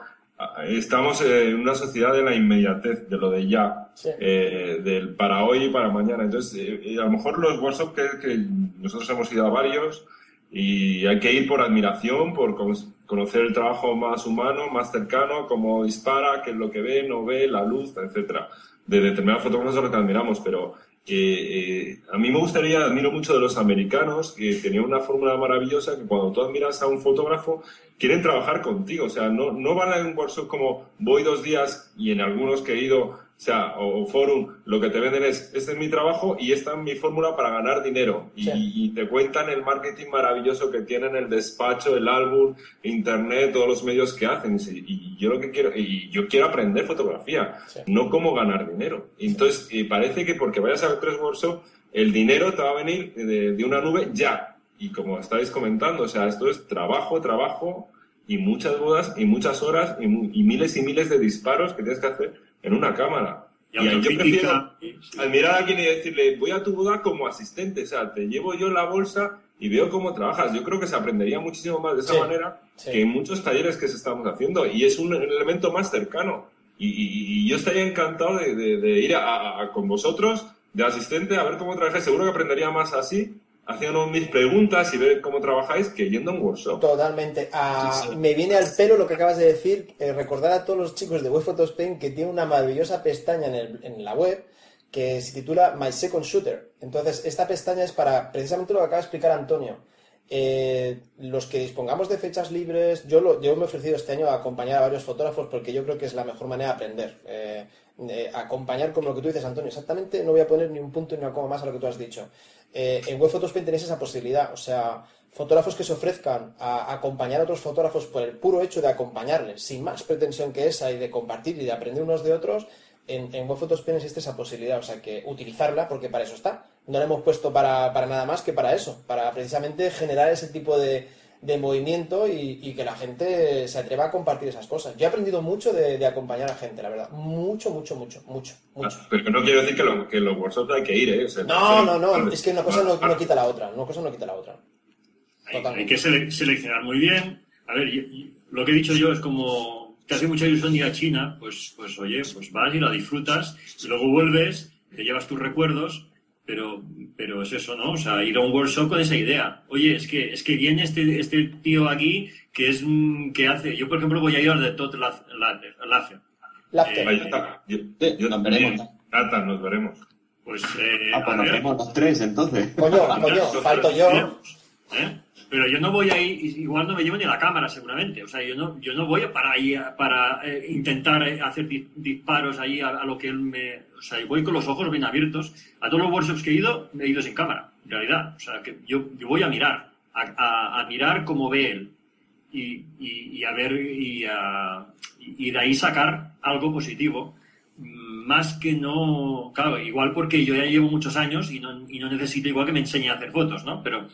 Estamos en una sociedad de la inmediatez, de lo de ya, Sí. eh, del para hoy y para mañana. Entonces, eh, eh, a lo mejor los workshops que, que nosotros hemos ido a varios y hay que ir por admiración, por con- conocer el trabajo más humano, más cercano, cómo dispara, qué es lo que ve, no ve, la luz, etcétera. De determinados fotógrafos es lo que admiramos, pero eh, eh, a mí me gustaría, admiro mucho de los americanos, que tenían una fórmula maravillosa que cuando tú admiras a un fotógrafo, quieren trabajar contigo. O sea, no, no van a un workshop como voy dos días y en algunos que he ido, o sea, o, o forum, lo que te venden es, este es mi trabajo y esta es mi fórmula para ganar dinero. Y, Sí. y te cuentan el marketing maravilloso que tienen, el despacho, el álbum, internet, todos los medios que hacen. Y yo lo que quiero, y yo quiero aprender fotografía, Sí. no cómo ganar dinero. Entonces, eh, parece que porque vayas a tres workshops, el dinero te va a venir de, de una nube ya. Y como estáis comentando, o sea, esto es trabajo, trabajo y muchas bodas y muchas horas y, y miles y miles de disparos que tienes que hacer en una cámara. Y Y, yo prefiero autocrítica, sí, sí. al mirar a alguien y decirle, voy a tu boda como asistente, o sea, te llevo yo la bolsa y veo cómo trabajas. Yo creo que se aprendería muchísimo más de esa Sí, manera sí. que en muchos talleres que se estamos haciendo y es un elemento más cercano. Y, y- y yo estaría encantado de, de- de ir a- a- a- con vosotros de asistente a ver cómo trabajáis. Seguro que aprendería más así, haciendo mis preguntas y ver cómo trabajáis que yendo a un workshop. Totalmente. Ah, Sí, sí. Me viene al pelo lo que acabas de decir. eh, recordar a todos los chicos de Web Photos Paint que tiene una maravillosa pestaña en, el- en la web que se titula My Second Shooter. Entonces, esta pestaña es para precisamente lo que acaba de explicar Antonio. Eh, los que dispongamos de fechas libres, yo, lo, yo me he ofrecido este año a acompañar a varios fotógrafos porque yo creo que es la mejor manera de aprender. Eh, eh, acompañar como lo que tú dices, Antonio. Exactamente, no voy a poner ni un punto ni una coma más a lo que tú has dicho. Eh, en Web Photos Paint tenéis esa posibilidad. O sea, fotógrafos que se ofrezcan a acompañar a otros fotógrafos por el puro hecho de acompañarles, sin más pretensión que esa y de compartir y de aprender unos de otros, en, en Web Photos Paint existe esa posibilidad. O sea, que utilizarla porque para eso está. No la hemos puesto para, para nada más que para eso, para precisamente generar ese tipo de, de movimiento y, y que la gente se atreva a compartir esas cosas. Yo he aprendido mucho de, de acompañar a gente, la verdad. Mucho, mucho, mucho, mucho, mucho. Ah, Pero no quiero decir que, lo, que los workshops hay que ir, ¿eh? O sea, No, no, no, es que una cosa no, no quita la otra, una cosa no quita la otra. Hay, que sele- seleccionar muy bien. A ver, yo- yo- lo que he dicho yo es como te hace mucha ilusión ir a China, pues, pues oye, pues vas y la disfrutas y luego vuelves, te llevas tus recuerdos, pero, pero es eso, ¿no? O sea, ir a un workshop con esa idea. Oye, es que, es que viene este, este tío aquí que es que hace. Yo, por ejemplo, voy a ir al de Todd Lácter. Ahí está. Yo, también. veremos. Nata, nos veremos. Pues, eh, Ah, pues nos vemos los tres entonces. Coño, coño, falto yo. ¿eh? Pero yo no voy ahí, igual no me llevo ni la cámara seguramente. O sea, yo no, yo no voy para ahí para eh, intentar eh, hacer di- disparos ahí a, lo que él me. O sea, voy con los ojos bien abiertos. A todos los workshops que he ido, he ido sin cámara, en realidad. O sea, que yo, yo voy a mirar, a, a- mirar cómo ve él. Y, y- y a ver, y, a- y de ahí sacar algo positivo más que no, claro, igual porque yo ya llevo muchos años y no, y no necesito igual que me enseñe a hacer fotos, ¿no? Pero,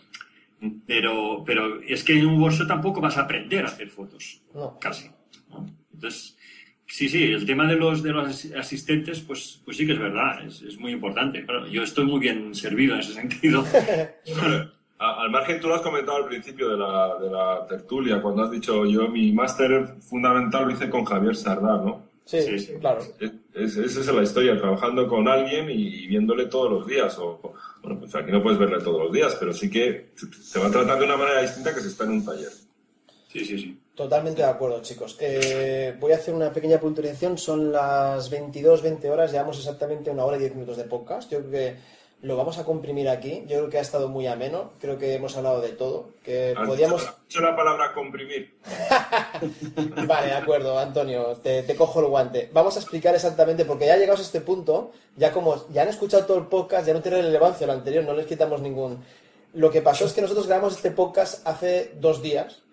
pero, pero es que en un workshop tampoco vas a aprender a hacer fotos, No. casi. ¿no? Entonces, sí, sí, el tema de los, de los asistentes, pues, pues sí que es verdad, es, es muy importante. Claro, yo estoy muy bien servido en ese sentido. <laughs> Al margen, tú lo has comentado al principio de la, de la tertulia, cuando has dicho yo mi máster fundamental lo hice con Javier Sardá, ¿no? Sí, Sí, sí. claro. Es, es- esa es la historia, trabajando con alguien y, viéndole todos los días. O, o- bueno, pues aquí no puedes verle todos los días, pero sí que se- se va a tratar de una manera distinta que se está en un taller. Sí, sí, sí. Totalmente de acuerdo, chicos. Eh, voy a hacer una pequeña puntualización. Son las 22, 20 horas. Llevamos exactamente una hora y 10 minutos de podcast. Yo creo que lo vamos a comprimir aquí. Yo creo que ha estado muy ameno. Creo que hemos hablado de todo. Que ¿Has podíamos... dicho, dicho la palabra comprimir? <laughs> Vale, de acuerdo, Antonio, te, te cojo el guante. Vamos a explicar exactamente, porque ya llegados a este punto, ya como ya han escuchado todo el podcast, ya no tiene relevancia lo anterior, no les quitamos ningún... Lo que pasó es que nosotros grabamos este podcast hace dos días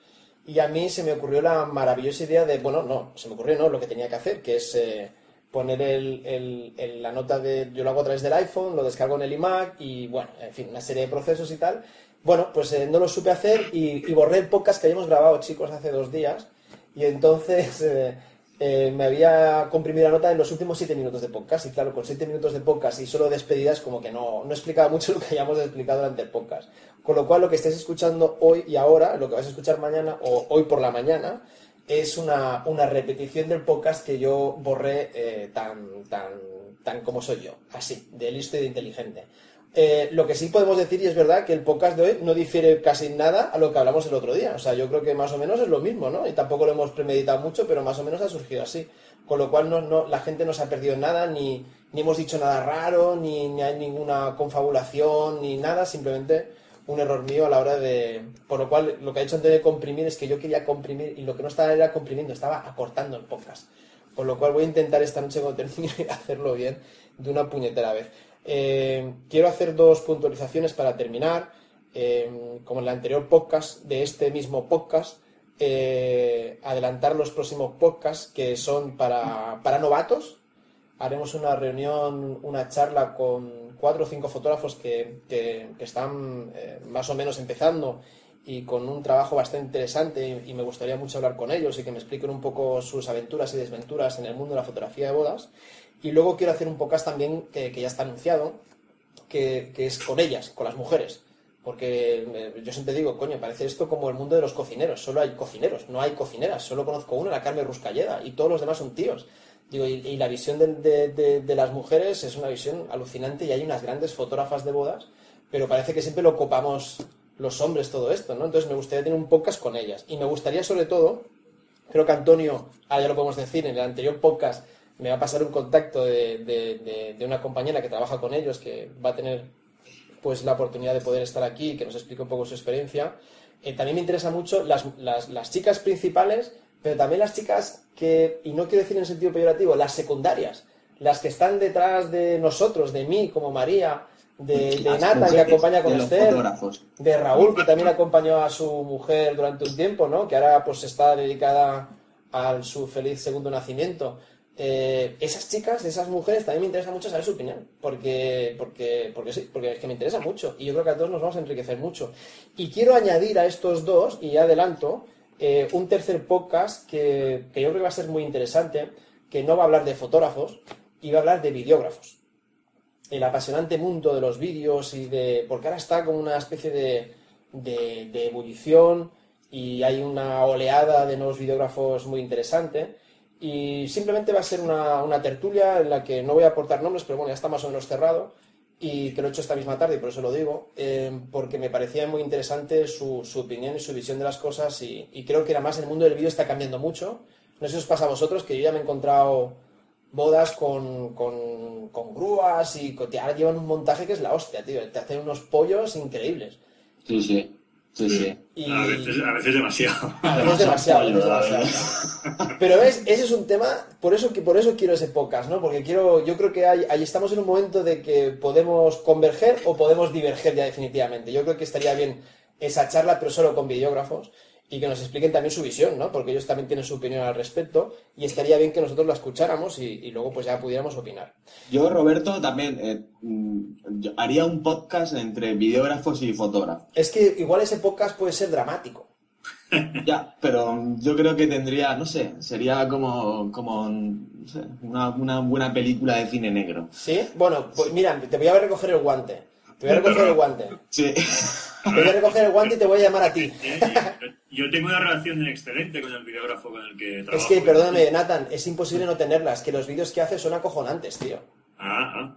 y a mí se me ocurrió la maravillosa idea de, bueno, no, se me ocurrió no, lo que tenía que hacer, que es eh, poner el, el- el- la nota de, yo lo hago a través del iPhone, lo descargo en el iMac y bueno, en fin, una serie de procesos y tal. Bueno, pues eh, no lo supe hacer y, y borré el podcast que habíamos grabado, chicos, hace dos días. Y entonces <laughs> eh, eh, me había comprimido la nota en los últimos siete minutos de podcast. Y claro, con siete minutos de podcast y solo despedidas, como que no, no explicaba mucho <laughs> lo que hayamos explicado durante el podcast. Con lo cual, lo que estáis escuchando hoy y ahora, lo que vais a escuchar mañana o hoy por la mañana, es una, una repetición del podcast que yo borré eh, tan, tan, tan como soy yo, así, de listo y de inteligente. Eh, lo que sí podemos decir, y es verdad, que el podcast de hoy no difiere casi nada a lo que hablamos el otro día. O sea, yo creo que más o menos es lo mismo, ¿no? Y tampoco lo hemos premeditado mucho, pero más o menos ha surgido así. Con lo cual no, no- la gente no se ha perdido nada, ni, ni hemos dicho nada raro, ni, ni hay ninguna confabulación, ni nada, simplemente un error mío a la hora de... Por lo cual, lo que ha hecho antes de comprimir es que yo quería comprimir y lo que no estaba era comprimiendo, estaba acortando el podcast. Con lo cual voy a intentar esta noche cuando termine <laughs> hacerlo bien de una puñetera vez. Eh, quiero hacer dos puntualizaciones para terminar. Eh, como en el anterior podcast de este mismo podcast, eh, adelantar los próximos podcasts que son para, para novatos. Haremos una reunión, una charla con cuatro o cinco fotógrafos que, que- están eh, más o menos empezando y con un trabajo bastante interesante y me gustaría mucho hablar con ellos y que me expliquen un poco sus aventuras y desventuras en el mundo de la fotografía de bodas. Y luego quiero hacer un podcast también que, que ya está anunciado, que, que, es con ellas, con las mujeres. Porque eh, yo siempre digo, coño, parece esto como el mundo de los cocineros. Solo hay cocineros, no hay cocineras. Solo conozco una, la Carmen Ruscalleda, y todos los demás son tíos. Digo, y, la visión de, de, las mujeres es una visión alucinante y hay unas grandes fotógrafas de bodas, pero parece que siempre lo copamos los hombres todo esto, ¿no? Entonces me gustaría tener un podcast con ellas. Y me gustaría sobre todo, creo que Antonio, ya lo podemos decir, en el anterior podcast me va a pasar un contacto de, una compañera que trabaja con ellos, que va a tener pues la oportunidad de poder estar aquí que nos explique un poco su experiencia. Eh, también me interesa mucho las, las, las, chicas principales, pero también las chicas que, y no quiero decir en sentido peyorativo, las secundarias, las que están detrás de nosotros, de mí como María, de, de Nata, que acompaña con Esther, de Raúl, que también acompañó a su mujer durante un tiempo, ¿no? que ahora pues está dedicada a su feliz segundo nacimiento. Eh, esas chicas, esas mujeres, también me interesa mucho saber su opinión, porque, porque, porque sí, porque es que me interesa mucho y yo creo que a todos nos vamos a enriquecer mucho. Y quiero añadir a estos dos, y ya adelanto, eh, un tercer podcast que, yo creo que va a ser muy interesante, que no va a hablar de fotógrafos, y va a hablar de videógrafos. El apasionante mundo de los vídeos y de... porque ahora está como una especie de, de, de, ebullición y hay una oleada de nuevos videógrafos muy interesante. Y simplemente va a ser una, una, tertulia en la que no voy a aportar nombres, pero bueno, ya está más o menos cerrado y que lo he hecho esta misma tarde por eso lo digo, eh, porque me parecía muy interesante su, su, opinión y su visión de las cosas y, creo que además el mundo del vídeo está cambiando mucho. No sé si os pasa a vosotros, que yo ya me he encontrado bodas con, con, con grúas y ahora llevan un montaje que es la hostia, tío. Te hacen unos pollos increíbles. Sí, sí. Sí, sí. Y... A, veces, a veces demasiado. <laughs> A veces demasiado, a veces demasiado. Pero ves, ese es un tema, por eso, por eso quiero ese podcast, ¿no? Porque quiero, yo creo que hay, ahí estamos en un momento de que podemos converger o podemos diverger ya definitivamente. Yo creo que estaría bien esa charla, pero solo con videógrafos y que nos expliquen también su visión, ¿no? Porque ellos también tienen su opinión al respecto y estaría bien que nosotros la escucháramos y, y luego pues ya pudiéramos opinar. Yo, Roberto, también eh, yo haría un podcast entre videógrafos y fotógrafos. Es que igual ese podcast puede ser dramático. <laughs> ya, pero yo creo que tendría, no sé, sería como, como no sé, una, una buena película de cine negro. ¿Sí? Bueno, pues mira, te voy a recoger el guante. Te voy a recoger el guante. Sí. Te voy a recoger el guante y te voy a llamar a ti. Yo tengo una relación excelente con el videógrafo con el que trabajo. Es que, perdóname, Nathan, es imposible no tenerlas. Que los vídeos que hace son acojonantes, tío. Ah, ah.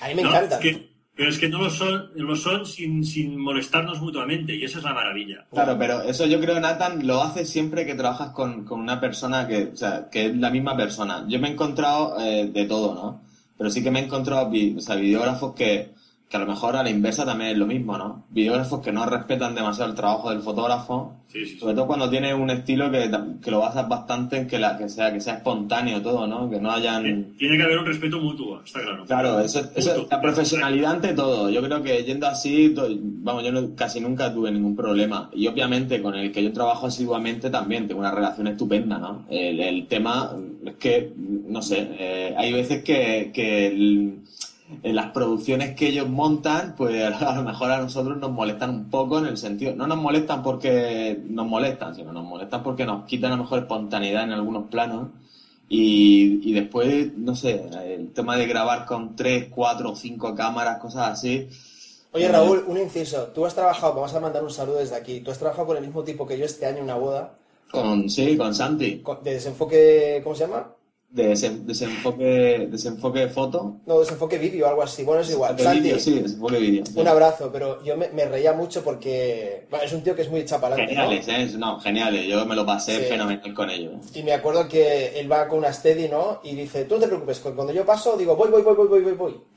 A mí me no, encantan. Es que, pero es que no lo son, lo son sin, sin molestarnos mutuamente y esa es la maravilla. Claro, pero eso yo creo, Nathan, lo hace siempre que trabajas con, con una persona que, o sea, que es la misma persona. Yo me he encontrado eh, de todo, ¿no? Pero sí que me he encontrado o sea, videógrafos que, que a lo mejor a la inversa también es lo mismo, ¿no? Videógrafos que no respetan demasiado el trabajo del fotógrafo, Sí, sí, sí. sobre todo cuando tiene un estilo que, que lo basas bastante en que, la, que, sea, que sea espontáneo todo, ¿no? Que no hayan... Tiene que haber un respeto mutuo, está claro. Claro, eso, eso, la profesionalidad ante todo. Yo creo que yendo así, vamos, yo no- casi nunca tuve ningún problema. Y obviamente con el que yo trabajo asiduamente también tengo una relación estupenda, ¿no? El, el tema es que, no sé, eh, hay veces que, que el- en las producciones que ellos montan, pues a lo mejor a nosotros nos molestan un poco en el sentido, no nos molestan porque nos molestan, sino nos molestan porque nos quitan a lo mejor espontaneidad en algunos planos. Y, y después, no sé, el tema de grabar con tres, cuatro o cinco cámaras, cosas así. Oye, Raúl, un inciso. Tú has trabajado, vamos a mandar un saludo desde aquí. Tú has trabajado con el mismo tipo que yo este año en una boda, Con, sí, con Santi. con- de desenfoque, ¿cómo se llama? De desen- desenfoque, desenfoque de foto. No, desenfoque vídeo algo así. Bueno, es igual. De Santi, vídeo, sí, desenfoque vídeo. sí. un abrazo, pero yo me, me reía mucho porque bueno, es un tío que es muy chapalante, ¿no? Geniales, ¿eh? No, geniales. Yo me lo pasé Sí. fenomenal con ellos. Y me acuerdo que él va con una steady, ¿no? Y dice, tú no te preocupes, cu- cuando yo paso, digo, voy, voy, voy, voy, voy, voy, voy. <laughs>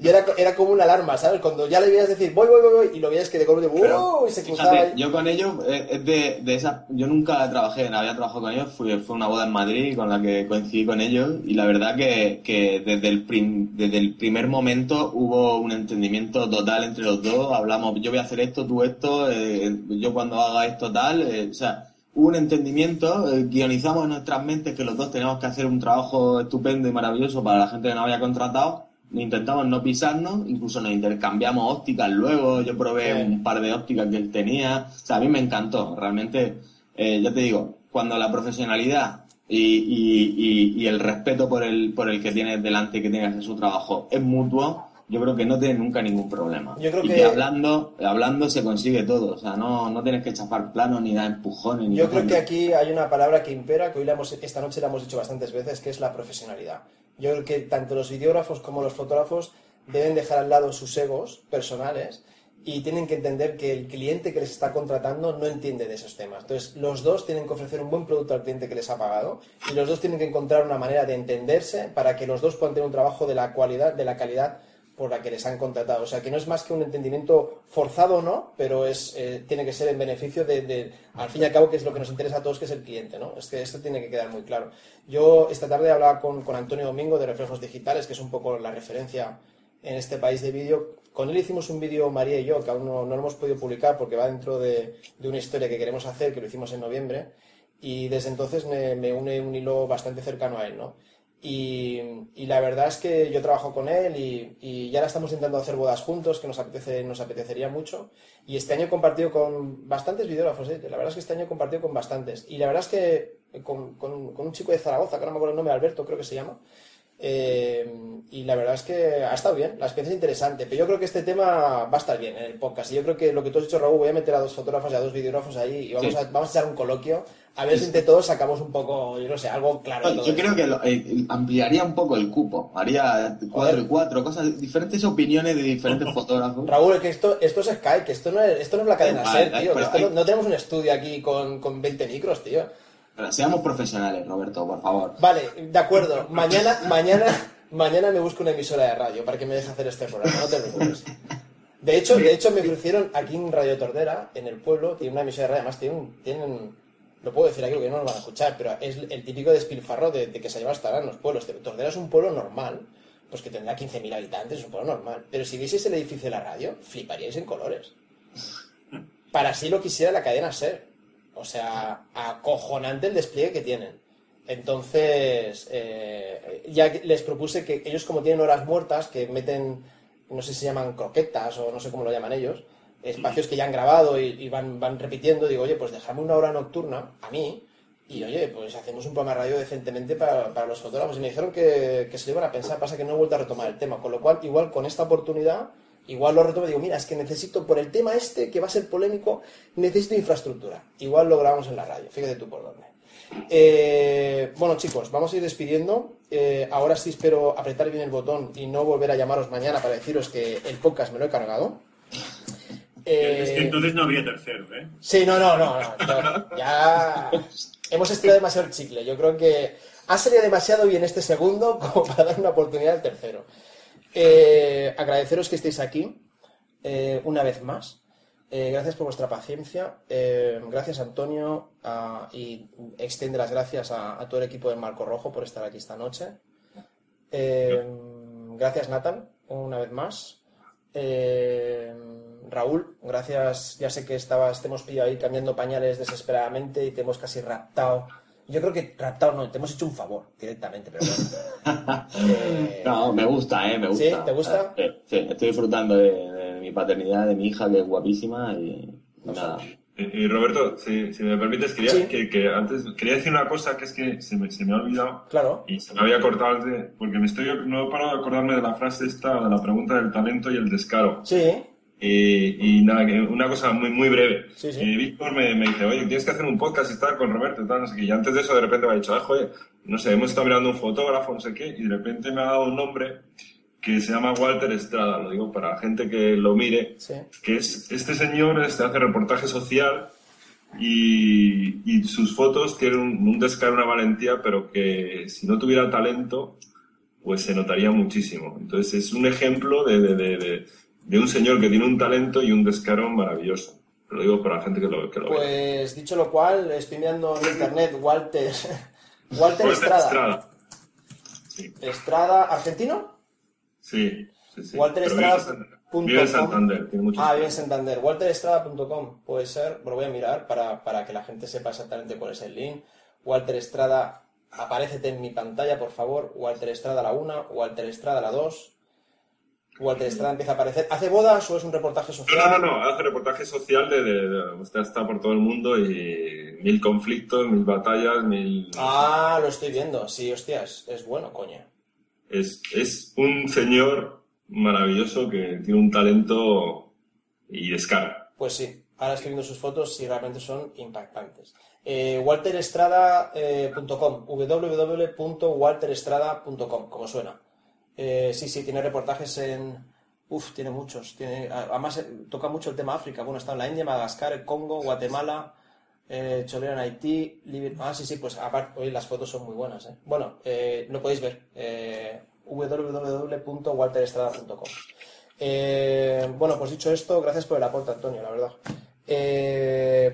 Y, y era, era como una alarma, ¿sabes? Cuando ya le veías decir, voy, voy, voy, voy, y lo veías que de golpe, ¡uh! Y se cruzaba. Fíjate, yo con ellos, eh, es de, de esas, yo nunca trabajé, no había trabajado con ellos, fui, fue una boda en Madrid con la que coincidí con ellos y la verdad que, que desde, el prim- desde el primer momento hubo un entendimiento total entre los dos, hablamos, yo voy a hacer esto, tú esto, eh, yo cuando haga esto tal, eh, o sea, hubo un entendimiento, eh, guionizamos en nuestras mentes que los dos teníamos que hacer un trabajo estupendo y maravilloso para la gente que nos había contratado. Intentamos no pisarnos, incluso nos intercambiamos ópticas. Luego, yo probé Sí. un par de ópticas que él tenía, o sea, a mí me encantó, realmente, eh, ya te digo, cuando la profesionalidad y, y- y- y el respeto por el, por el que tienes delante, que tienes que hacer su trabajo, es mutuo, yo creo que no tienes nunca ningún problema. Yo creo y que- hablando, hablando se consigue todo, o sea, no, no tienes que chafar planos ni dar empujones. Ni Yo creo que aquí hay una palabra que impera, que hoy la hemos, esta noche la hemos dicho bastantes veces, que es la profesionalidad. Yo creo que tanto los videógrafos como los fotógrafos deben dejar al lado sus egos personales y tienen que entender que el cliente que les está contratando no entiende de esos temas. Entonces, los dos tienen que ofrecer un buen producto al cliente que les ha pagado y los dos tienen que encontrar una manera de entenderse para que los dos puedan tener un trabajo de la cualidad, de la calidad por la que les han contratado. O sea, que no es más que un entendimiento forzado o no, pero es, eh, tiene que ser en beneficio de, al fin y al cabo, que es lo que nos interesa a todos, que es el cliente, ¿no? Es que esto tiene que quedar muy claro. Yo esta tarde hablaba con, con Antonio Domingo de Reflejos Digitales, que es un poco la referencia en este país de vídeo. Con él hicimos un vídeo, María y yo, que aún no, no lo hemos podido publicar porque va dentro de, de una historia que queremos hacer, que lo hicimos en noviembre, y desde entonces me, me une un hilo bastante cercano a él, ¿no? Y, y la verdad es que yo trabajo con él y, y ya ahora estamos intentando hacer bodas juntos, que nos, apetece, nos apetecería mucho. Y este año he compartido con bastantes videógrafos, ¿eh? la verdad es que este año he compartido con bastantes. Y la verdad es que con, con- con un chico de Zaragoza, que no me acuerdo el nombre, Alberto creo que se llama, eh, y la verdad es que ha estado bien, la experiencia es interesante, pero yo creo que este tema va a estar bien en el podcast. Y yo creo que lo que tú has dicho, Raúl, voy a meter a dos fotógrafos y a dos videógrafos ahí y vamos, Sí. a, vamos a echar un coloquio, a ver si entre todos sacamos un poco, yo no sé, algo claro. Yo esto. creo que lo- eh, ampliaría un poco el cupo, haría cuatro y cuatro, cosas, diferentes opiniones de diferentes <laughs> fotógrafos. Raúl, que esto, esto es Sky, que esto no es, esto no es la cadena SER, tío. esto no, no tenemos un estudio aquí con, con 20 micros, tío. Seamos profesionales, Roberto, por favor. Vale, de acuerdo. Mañana, mañana, mañana me busco una emisora de radio para que me deje hacer este programa, no te preocupes. De hecho, de hecho me ofrecieron aquí en Radio Tordera, en el pueblo, tiene una emisora de radio, además tienen, lo puedo decir aquí porque no nos van a escuchar, pero es el típico despilfarro de, que se lleva hasta en los pueblos. Tordera es un pueblo normal, pues que tendrá 15.000 habitantes, es un pueblo normal. Pero si vieseis el edificio de la radio, fliparíais en colores. Para así lo quisiera la cadena SER. O sea, acojonante el despliegue que tienen. Entonces, eh, ya les propuse que ellos como tienen horas muertas, que meten, no sé si se llaman croquetas o no sé cómo lo llaman ellos, espacios que ya han grabado y, van, van repitiendo, digo, oye, pues dejadme una hora nocturna a mí y oye, pues hacemos un programa de radio decentemente para, para los fotógrafos. Y me dijeron que, que se lo iban a pensar, pasa que no he vuelto a retomar el tema, con lo cual, igual con esta oportunidad, igual lo retomo y digo, mira, es que necesito, por el tema este, que va a ser polémico, necesito infraestructura. Igual lo grabamos en la radio, fíjate tú por dónde. Eh, bueno, chicos, vamos a ir despidiendo. Eh, ahora sí espero apretar bien el botón y no volver a llamaros mañana para deciros que el podcast me lo he cargado. Es que Eh, entonces no habría tercero, ¿eh? Sí, no, no, no, no, no, Ya hemos estirado demasiado el chicle. Yo creo que ha salido demasiado bien este segundo como para dar una oportunidad al tercero. Eh, agradeceros que estéis aquí eh, una vez más. Eh, gracias por vuestra paciencia. Eh, gracias, Antonio. a- y extiende las gracias a, a todo el equipo de Marco Rojo por estar aquí esta noche. Eh, gracias, Nathan, una vez más. Eh, Raúl, gracias. Ya sé que estabas, te hemos pillado ahí cambiando pañales desesperadamente y te hemos casi raptado. Yo creo que raptado no, te hemos hecho un favor directamente, pero bueno. <laughs> Eh, No, me gusta, ¿eh? Me gusta. ¿Sí? ¿Te gusta? Sí, sí, estoy disfrutando de, de mi paternidad, de mi hija, que es guapísima y nada. Y, y Roberto, si, si me permites, quería, Sí. que, que antes, quería decir una cosa que es que se me, se me ha olvidado Claro. y se me había cortado antes, porque me estoy, no he parado de acordarme de la frase esta, de la pregunta del talento y el descaro. Sí, Y, y nada, que una cosa muy, muy breve. Sí, sí. Y Víctor me, me dice, oye, tienes que hacer un podcast y estar con Roberto y tal, no sé qué. Y antes de eso, de repente me ha dicho, ah, joder, no sé, hemos estado mirando un fotógrafo, no sé qué, y de repente me ha dado un nombre que se llama Walter Estrada, lo digo para gente que lo mire, sí. que es este señor este hace reportaje social y, y sus fotos tienen un, un descaro, una valentía, pero que si no tuviera talento, pues se notaría muchísimo. Entonces es un ejemplo de, de, de, de, de un señor que tiene un talento y un descaro maravilloso. Lo digo para la gente que lo, que lo vea. Pues dicho lo cual, estoy mirando en internet Walter, <laughs> Walter Walter Estrada. Estrada. Sí, Estrada, ¿argentino? sí, sí. sí. Walter vive en Estrada Vive en. Santander, tiene muchos Ah, bien talento. Santander. WalterEstrada.com puede ser, lo voy a mirar para, para que la gente sepa exactamente cuál es el link. Walter Estrada, aparécete en mi pantalla, por favor. Walter Estrada la 1, Walter Estrada la 2. Walter Estrada empieza a aparecer. ¿Hace bodas o es un reportaje social? No, no, no, hace reportaje social de, de- de- usted está por todo el mundo y mil conflictos, mil batallas, mil... Ah, lo estoy viendo. Sí, hostias, es bueno, coño. Es, es un señor maravilloso que tiene un talento y descarga. Pues sí, ahora estoy viendo sus fotos y realmente son impactantes. Eh, walterestrada.com, www.walterestrada.com, como suena. Eh, sí, sí, tiene reportajes en... Uf, tiene muchos. Tiene, además, eh, toca mucho el tema África. Bueno, está en la India, Madagascar, el Congo, Guatemala, eh, Cholera en Haití, Liber- Ah, sí, sí, pues aparte, hoy las fotos son muy buenas. ¿eh? Bueno, eh, lo podéis ver. Www.walterestrada.com. Bueno, pues dicho esto, gracias por el aporte, Antonio, la verdad.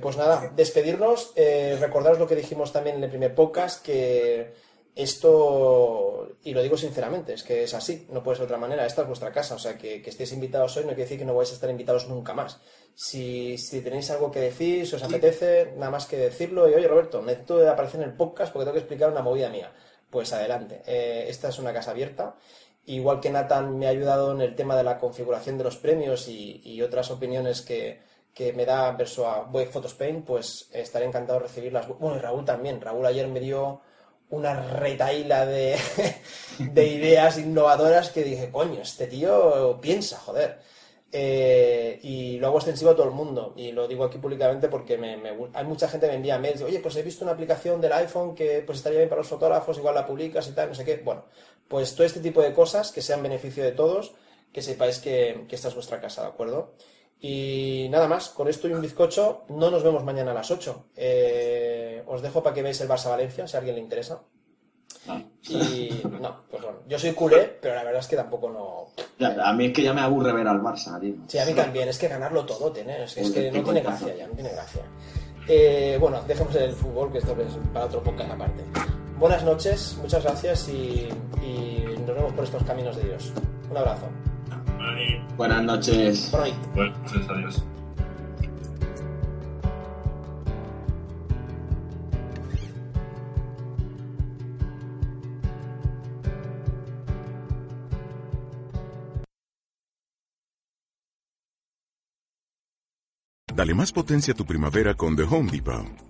Pues nada, despedirnos, recordaros lo que dijimos también en el primer podcast, que esto, y lo digo sinceramente, es que es así, no puede ser de otra manera, esta es vuestra casa, o sea, que, que estéis invitados hoy no quiere decir que no vais a estar invitados nunca más. Si, si tenéis algo que decir, si os apetece, nada más que decirlo, y oye Roberto, necesito aparecer en el podcast porque tengo que explicar una movida mía. Pues adelante, Eh, esta es una casa abierta. Igual que Nathan me ha ayudado en el tema de la configuración de los premios y, y otras opiniones que, que me da verso a Boy Photospain, pues estaré encantado de recibirlas. Bueno, y Raúl también. Raúl ayer me dio una retaíla de, <laughs> de ideas innovadoras que dije, coño, este tío piensa, joder. Eh, y lo hago extensivo a todo el mundo y lo digo aquí públicamente porque me, hay mucha gente que me envía mails oye pues he visto una aplicación del iPhone que pues estaría bien para los fotógrafos igual la publicas y tal no sé qué bueno pues todo este tipo de cosas que sean beneficio de todos que sepáis que, que esta es vuestra casa de acuerdo y nada más con esto y un bizcocho no nos vemos mañana a las 8 Eh, os dejo para que veáis el Barça Valencia si a alguien le interesa y no pues bueno yo soy culé pero la verdad es que tampoco no Ya, a mí es que ya me aburre ver al Barça, tío. Sí, a mí también, es que ganarlo todo, tiene, es, que no tiene gracia ya, no tiene gracia. Eh, bueno, dejemos el fútbol, que esto es para otro podcast aparte. Buenas noches, muchas gracias y, y nos vemos por estos caminos de Dios. Un abrazo. Buenas noches. Pues adiós. Dale más potencia a tu primavera con The Home Depot.